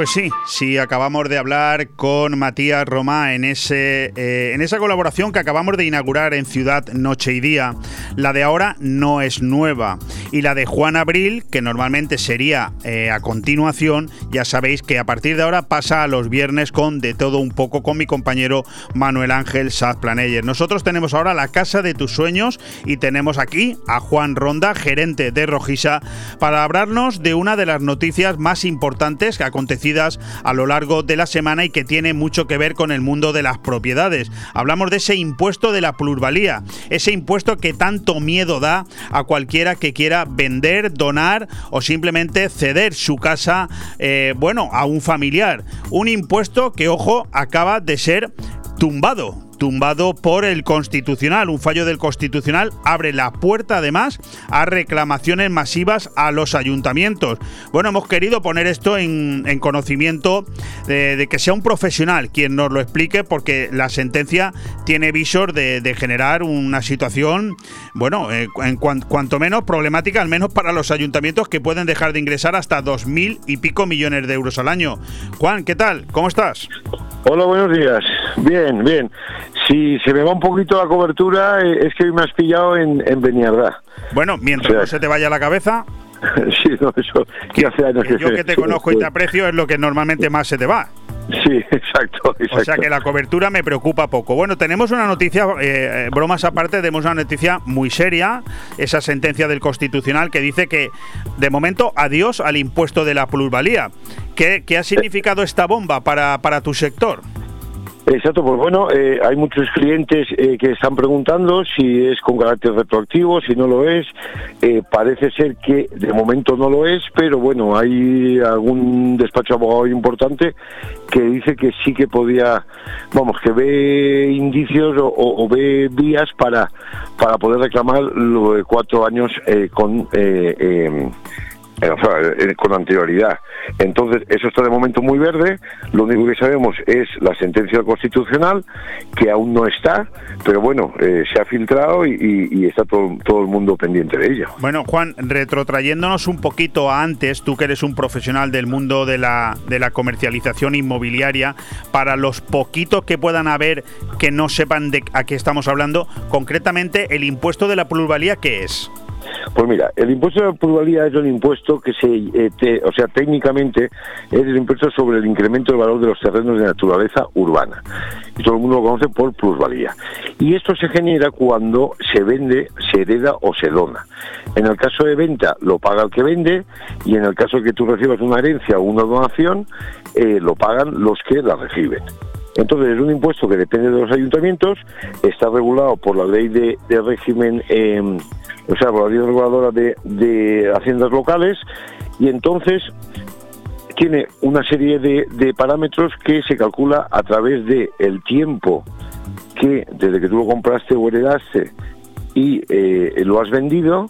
Pues sí, sí, acabamos de hablar con Matías Romá en, ese, eh, en esa colaboración que acabamos de inaugurar en Ciudad Noche y Día. La de ahora no es nueva. Y la de Juan Abril, que normalmente sería eh, a continuación, ya sabéis que a partir de ahora pasa a los viernes con De Todo Un poco con mi compañero Manuel Ángel Saz Planeyer. Nosotros tenemos ahora la Casa de tus Sueños y tenemos aquí a Juan Ronda, gerente de Rojisa, para hablarnos de una de las noticias más importantes que ha a lo largo de la semana y que tiene mucho que ver con el mundo de las propiedades. Hablamos de ese impuesto de la plusvalía, ese impuesto que tanto miedo da a cualquiera que quiera vender, donar o simplemente ceder su casa, eh, bueno, a un familiar. Un impuesto que, ojo, acaba de ser tumbado tumbado por el Constitucional. Un fallo del Constitucional abre la puerta además a reclamaciones masivas a los ayuntamientos. Bueno, hemos querido poner esto en, conocimiento de, que sea un profesional quien nos lo explique porque la sentencia tiene visor de, generar una situación, bueno, eh, en cuanto menos problemática, al menos para los ayuntamientos que pueden dejar de ingresar hasta dos mil y pico millones de euros al año. Juan, ¿qué tal? ¿Cómo estás? Hola, buenos días. Bien, bien. Si se me va un poquito la cobertura, eh, es que me has pillado en, en Beniardá. Bueno, mientras no se te vaya la cabeza. <laughs> sí, no, eso. Que hace años que, yo que te conozco y te aprecio es lo que normalmente más se te va. Sí, exacto, <laughs> exacto, O sea que la cobertura me preocupa poco. Bueno, tenemos una noticia, eh, bromas aparte, tenemos una noticia muy seria, esa sentencia del Constitucional que dice que, de momento, adiós al impuesto de la plusvalía. ¿Qué, qué ha significado esta bomba para, para tu sector? Exacto, pues bueno, eh, hay muchos clientes eh, que están preguntando si es con carácter retroactivo, si no lo es. Eh, parece ser que de momento no lo es, pero bueno, hay algún despacho abogado importante que dice que sí que podía, vamos, que ve indicios o, ve vías para, para poder reclamar lo de cuatro años con con anterioridad. Entonces, eso está de momento muy verde. Lo único que sabemos es la sentencia constitucional, que aún no está, pero bueno, eh, se ha filtrado y, está todo, todo, el mundo pendiente de ella. Bueno, Juan, retrotrayéndonos un poquito a antes, tú que eres un profesional del mundo de la, de la comercialización inmobiliaria, para los poquitos que puedan haber que no sepan de a qué estamos hablando, concretamente el impuesto de la pluralía, ¿qué es? Pues mira, el impuesto de la plusvalía es un impuesto que se, eh, o sea, técnicamente es el impuesto sobre el incremento del valor de los terrenos de naturaleza urbana. Y todo el mundo lo conoce por plusvalía. Y esto se genera cuando se vende, se hereda o se dona. En el caso de venta lo paga el que vende y en el caso de que tú recibas una herencia o una donación, eh, lo pagan los que la reciben. Entonces es un impuesto que depende de los ayuntamientos, está regulado por la ley de, régimen eh, o sea, por la ley reguladora de, haciendas locales, y entonces tiene una serie de, parámetros que se calcula a través de el tiempo que desde que tú lo compraste o heredaste y eh, lo has vendido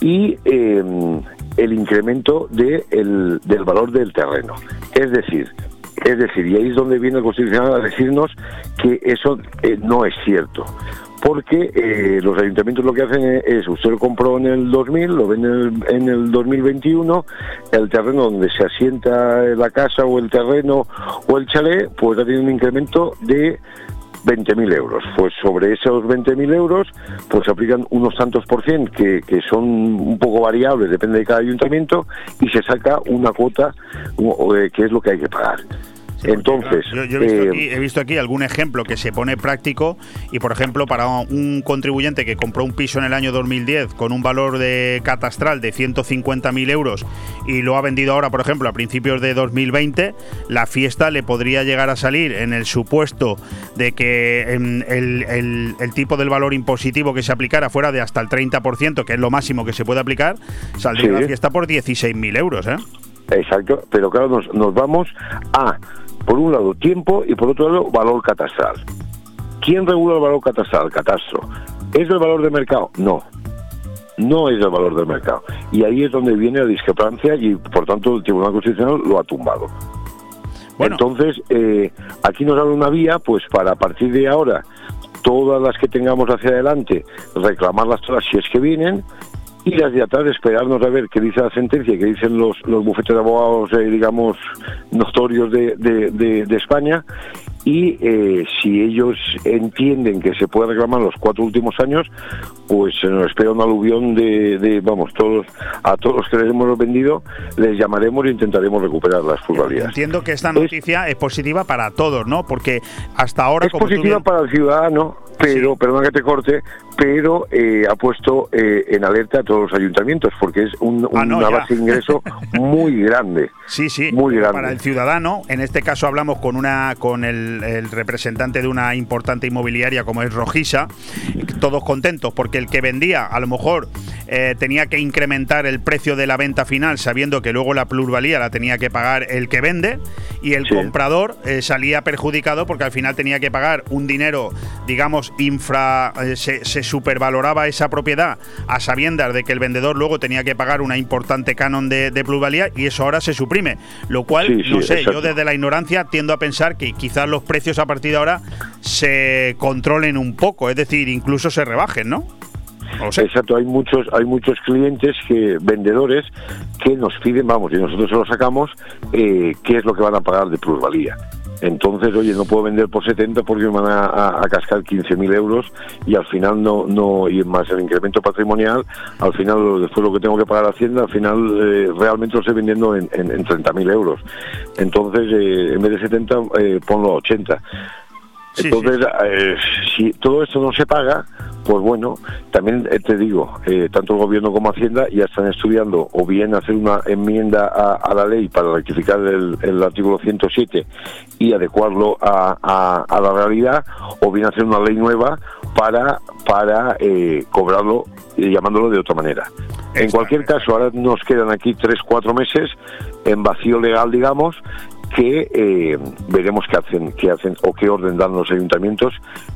y em, el incremento de del valor del terreno. Es decir, es decir, y ahí es donde viene el Constitucional a decirnos que eso eh, no es cierto. Porque eh, los ayuntamientos lo que hacen es, usted lo compró en el 2000, lo vende en el, 2021, el terreno donde se asienta la casa o el terreno o el chalet, pues ha tenido un incremento de 20.000 euros. Pues sobre esos 20.000 euros, pues se aplican unos tantos por cien que, que, son un poco variables, depende de cada ayuntamiento, y se saca una cuota eh, que es lo que hay que pagar. Entonces, yo, eh, he, visto aquí, algún ejemplo que se pone práctico y, por ejemplo, para un contribuyente que compró un piso en el año 2010 con un valor de catastral de 150.000 euros y lo ha vendido ahora, por ejemplo, a principios de 2020, la fiesta le podría llegar a salir en el supuesto de que el, tipo del valor impositivo que se aplicara fuera de hasta el 30%, que es lo máximo que se puede aplicar, saldría la fiesta por 16.000 euros. ¿eh? Exacto, pero claro, nos, nos vamos a por un lado tiempo y por otro lado valor catastral. ¿Quién regula el valor catastral? Catastro. ¿Es el valor de mercado? No. No es el valor del mercado. Y ahí es donde viene la discrepancia y por tanto el Tribunal Constitucional lo ha tumbado. Entonces, eh, aquí nos abre una vía, pues para a partir de ahora, todas las que tengamos hacia adelante, reclamarlas todas si es que vienen, y las de atrás esperarnos a ver qué dice la sentencia, qué dicen los, los bufetes de abogados, eh, digamos, notorios de, de, España, y eh, si ellos entienden que se puede reclamar los cuatro últimos años, pues se nos espera un aluvión de, vamos, todos a todos los que les hemos vendido, les llamaremos e intentaremos recuperar las plusvalías. Entiendo que esta noticia es, positiva para todos, ¿no? Porque hasta ahora... Es positiva para el ciudadano, pero, perdón que te corte, pero eh, ha puesto eh, en alerta a todos los ayuntamientos porque es un, ah, una base de ingreso <laughs> muy grande. Sí, sí, muy grande. Para el ciudadano, en este caso hablamos con una con el, representante de una importante inmobiliaria como es Rojisa, todos contentos porque el que vendía a lo mejor eh, tenía que incrementar el precio de la venta final sabiendo que luego la plusvalía la tenía que pagar el que vende y el comprador salía perjudicado porque al final tenía que pagar un dinero, digamos, infra... se supervaloraba esa propiedad a sabiendas de que el vendedor luego tenía que pagar una importante canon de, plusvalía y eso ahora se suprime. Lo cual, no sé, yo desde la ignorancia tiendo a pensar que quizás los precios a partir de ahora se controlen un poco, es decir, incluso se rebajen, ¿no? Exacto, hay muchos, hay muchos clientes que, vendedores, que nos piden, vamos, y nosotros se lo sacamos, eh, qué es lo que van a pagar de plusvalía. Entonces, oye, no puedo vender por 70 porque me van a, cascar 15.000 euros y al final no, no, y más el incremento patrimonial, al final después lo que tengo que pagar a Hacienda, al final eh, realmente lo estoy vendiendo en, en, 30.000 euros. Entonces, eh, en vez de 70, eh, ponlo a 80. Entonces, eh, si todo esto no se paga, pues bueno, también eh, te digo, eh, tanto el gobierno como Hacienda ya están estudiando o bien hacer una enmienda a, la ley para rectificar el, artículo 107 y adecuarlo a, la realidad, o bien hacer una ley nueva para, para cobrarlo y llamándolo de otra manera. En cualquier caso, ahora nos quedan aquí tres, cuatro meses en vacío legal, digamos, que eh, veremos qué hacen, qué hacen o qué orden dan los ayuntamientos.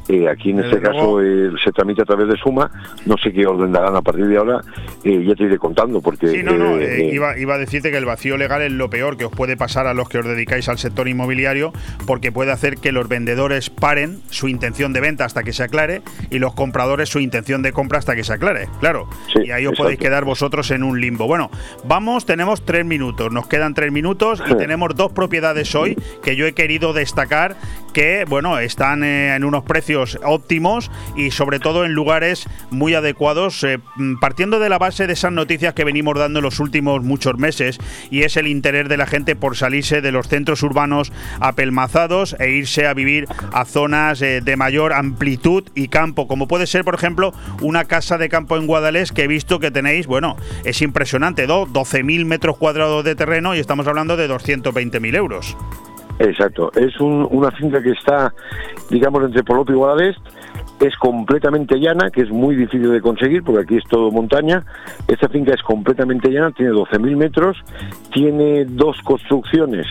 Eh, aquí en este caso eh, se tramita a través de Suma, no sé qué orden darán a partir de ahora, ya te iré contando. porque Sí, no, no, iba, iba, a decirte que el vacío legal es lo peor que os puede pasar a los que os dedicáis al sector inmobiliario, porque puede hacer que los vendedores paren su intención de venta hasta que se aclare y los compradores su intención de compra hasta que se aclare, claro. y ahí os podéis quedar vosotros en un limbo. Bueno, vamos, tenemos tres minutos, nos quedan tres minutos y tenemos dos propiedades hoy que yo he querido destacar que bueno están eh, en unos precios óptimos y sobre todo en lugares muy adecuados eh, mm, partiendo de la base de esas noticias que venimos dando en los últimos muchos meses y es el interés de la gente por salirse de los centros urbanos apelmazados e irse a vivir a zonas eh, de mayor amplitud y campo como puede ser por ejemplo una casa de campo en Guadalés que he visto que tenéis bueno es impresionante 12.000 metros cuadrados de terreno y estamos hablando de 220.000 euros Exacto, es una finca que está, digamos, entre Polopio y Guadalest, es completamente llana, que es muy difícil de conseguir porque aquí es todo montaña. Esta finca es completamente llana, tiene 12.000 metros, tiene dos construcciones.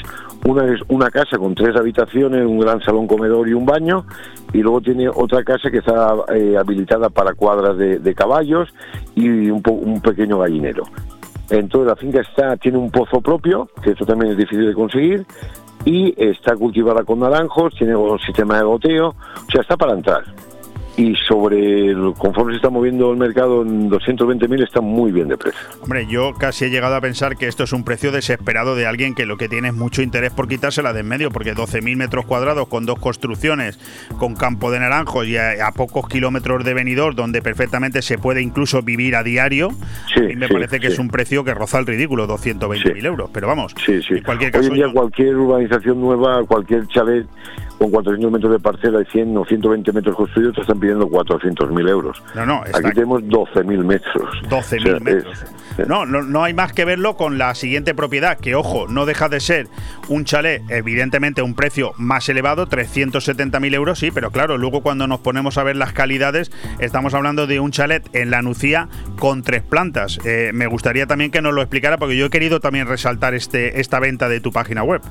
Una es una casa con tres habitaciones, un gran salón comedor y un baño, y luego tiene otra casa que está eh, habilitada para cuadras de, caballos y un, un pequeño gallinero. Entonces la finca está, tiene un pozo propio, que esto también es difícil de conseguir, y está cultivada con naranjos, tiene un sistema de goteo, o sea, está para entrar y sobre conforme se está moviendo el mercado en 220.000 está muy bien de precio. Hombre, yo casi he llegado a pensar que esto es un precio desesperado de alguien que lo que tiene es mucho interés por quitársela de en medio, porque 12.000 metros cuadrados con dos construcciones, con campo de naranjos y a, pocos kilómetros de venidor, donde perfectamente se puede incluso vivir a diario, mí me parece que es un precio que roza el ridículo, 220.000 euros. Pero vamos, en cualquier caso, Hoy en día cualquier urbanización nueva, cualquier chalet con 400 metros de parcela y 100 o 120 metros construidos te están pidiendo 400.000 euros. No, no, Aquí tenemos 12.000 metros. 12.000 metros. no, no, no hay más que verlo con la siguiente propiedad, que ojo, no deja de ser un chalet, evidentemente un precio más elevado, 370.000 euros, sí, pero claro, luego cuando nos ponemos a ver las calidades, estamos hablando de un chalet en la Nucía con tres plantas. Eh, me gustaría también que nos lo explicara, porque yo he querido también resaltar este, esta venta de tu página web.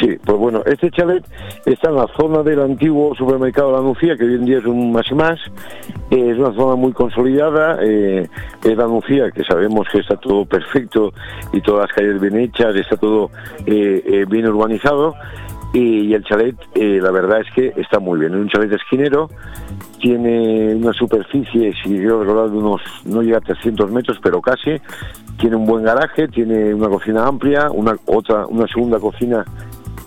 Sí, pues bueno, este chalet está en la zona del antiguo supermercado La Nucía, que hoy en día es un más y más. es una zona muy consolidada. Eh, es La Nucía, que sabemos que está todo perfecto y todas las calles bien hechas, está todo eh, eh, bien urbanizado. Y, el chalet, la verdad es que está muy bien. Es un chalet esquinero, tiene una superficie, si yo recordar, de unos, no llega a 300 metros, pero casi. Tiene un buen garaje, tiene una cocina amplia, una otra, una segunda cocina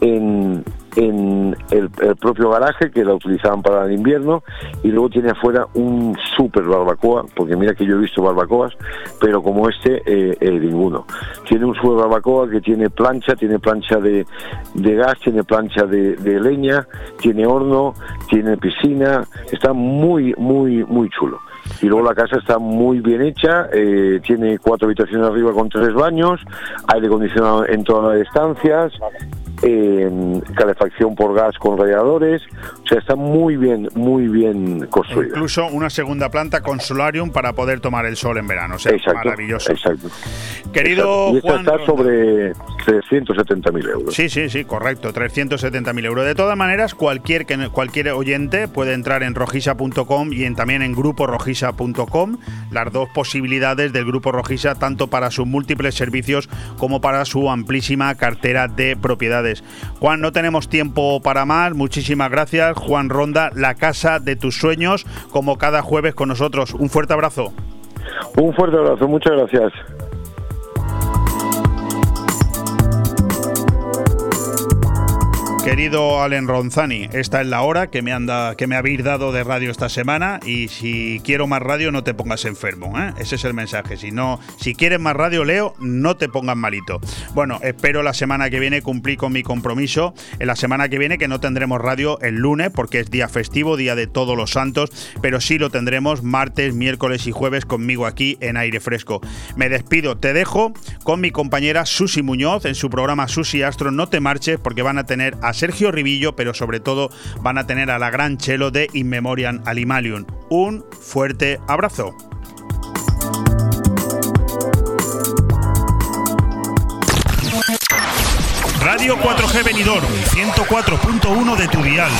en, el, propio garaje que la utilizaban para el invierno y luego tiene afuera un super barbacoa porque mira que yo he visto barbacoas pero como este eh, eh, ninguno. Tiene un super barbacoa que tiene plancha tiene plancha de, de gas tiene plancha de, leña tiene horno tiene piscina está muy muy muy chulo. Y luego la casa está muy bien hecha, eh, tiene cuatro habitaciones arriba con tres baños, aire acondicionado en todas las estancias, calefacción por gas con radiadores, o sea, está muy bien, muy bien construido. Incluso una segunda planta con solarium para poder tomar el sol en verano, o sea, maravilloso. Exacto. Querido Y Juan está sobre 370.000 euros. Sí, sí, sí, correcto, 370.000 euros. De todas maneras, cualquier, cualquier oyente puede entrar en rojisa.com y en, también en gruporojisa.com, las dos posibilidades del Grupo Rojisa, tanto para sus múltiples servicios como para su amplísima cartera de propiedades. Juan, no tenemos tiempo para más. Muchísimas gracias. Juan Ronda, la casa de tus sueños, como cada jueves con nosotros. Un fuerte abrazo. Un fuerte abrazo, muchas gracias. Querido Allen Ronzani, esta es la hora que me, anda, que me habéis dado de radio esta semana y si quiero más radio no te pongas enfermo, ¿eh? ese es el mensaje. Si no, si quieres más radio, Leo, no te pongas malito. Bueno, espero la semana que viene cumplir con mi compromiso. En la semana que viene que no tendremos radio el lunes porque es día festivo, día de todos los santos, pero sí lo tendremos martes, miércoles y jueves conmigo aquí en aire fresco. Me despido, te dejo con mi compañera Susi Muñoz en su programa Susi Astro. No te marches porque van a tener Sergio Ribillo, pero sobre todo van a tener a la gran chelo de In Memoriam. Un fuerte abrazo. Radio 4G Benidorm, 104.1 de tu dial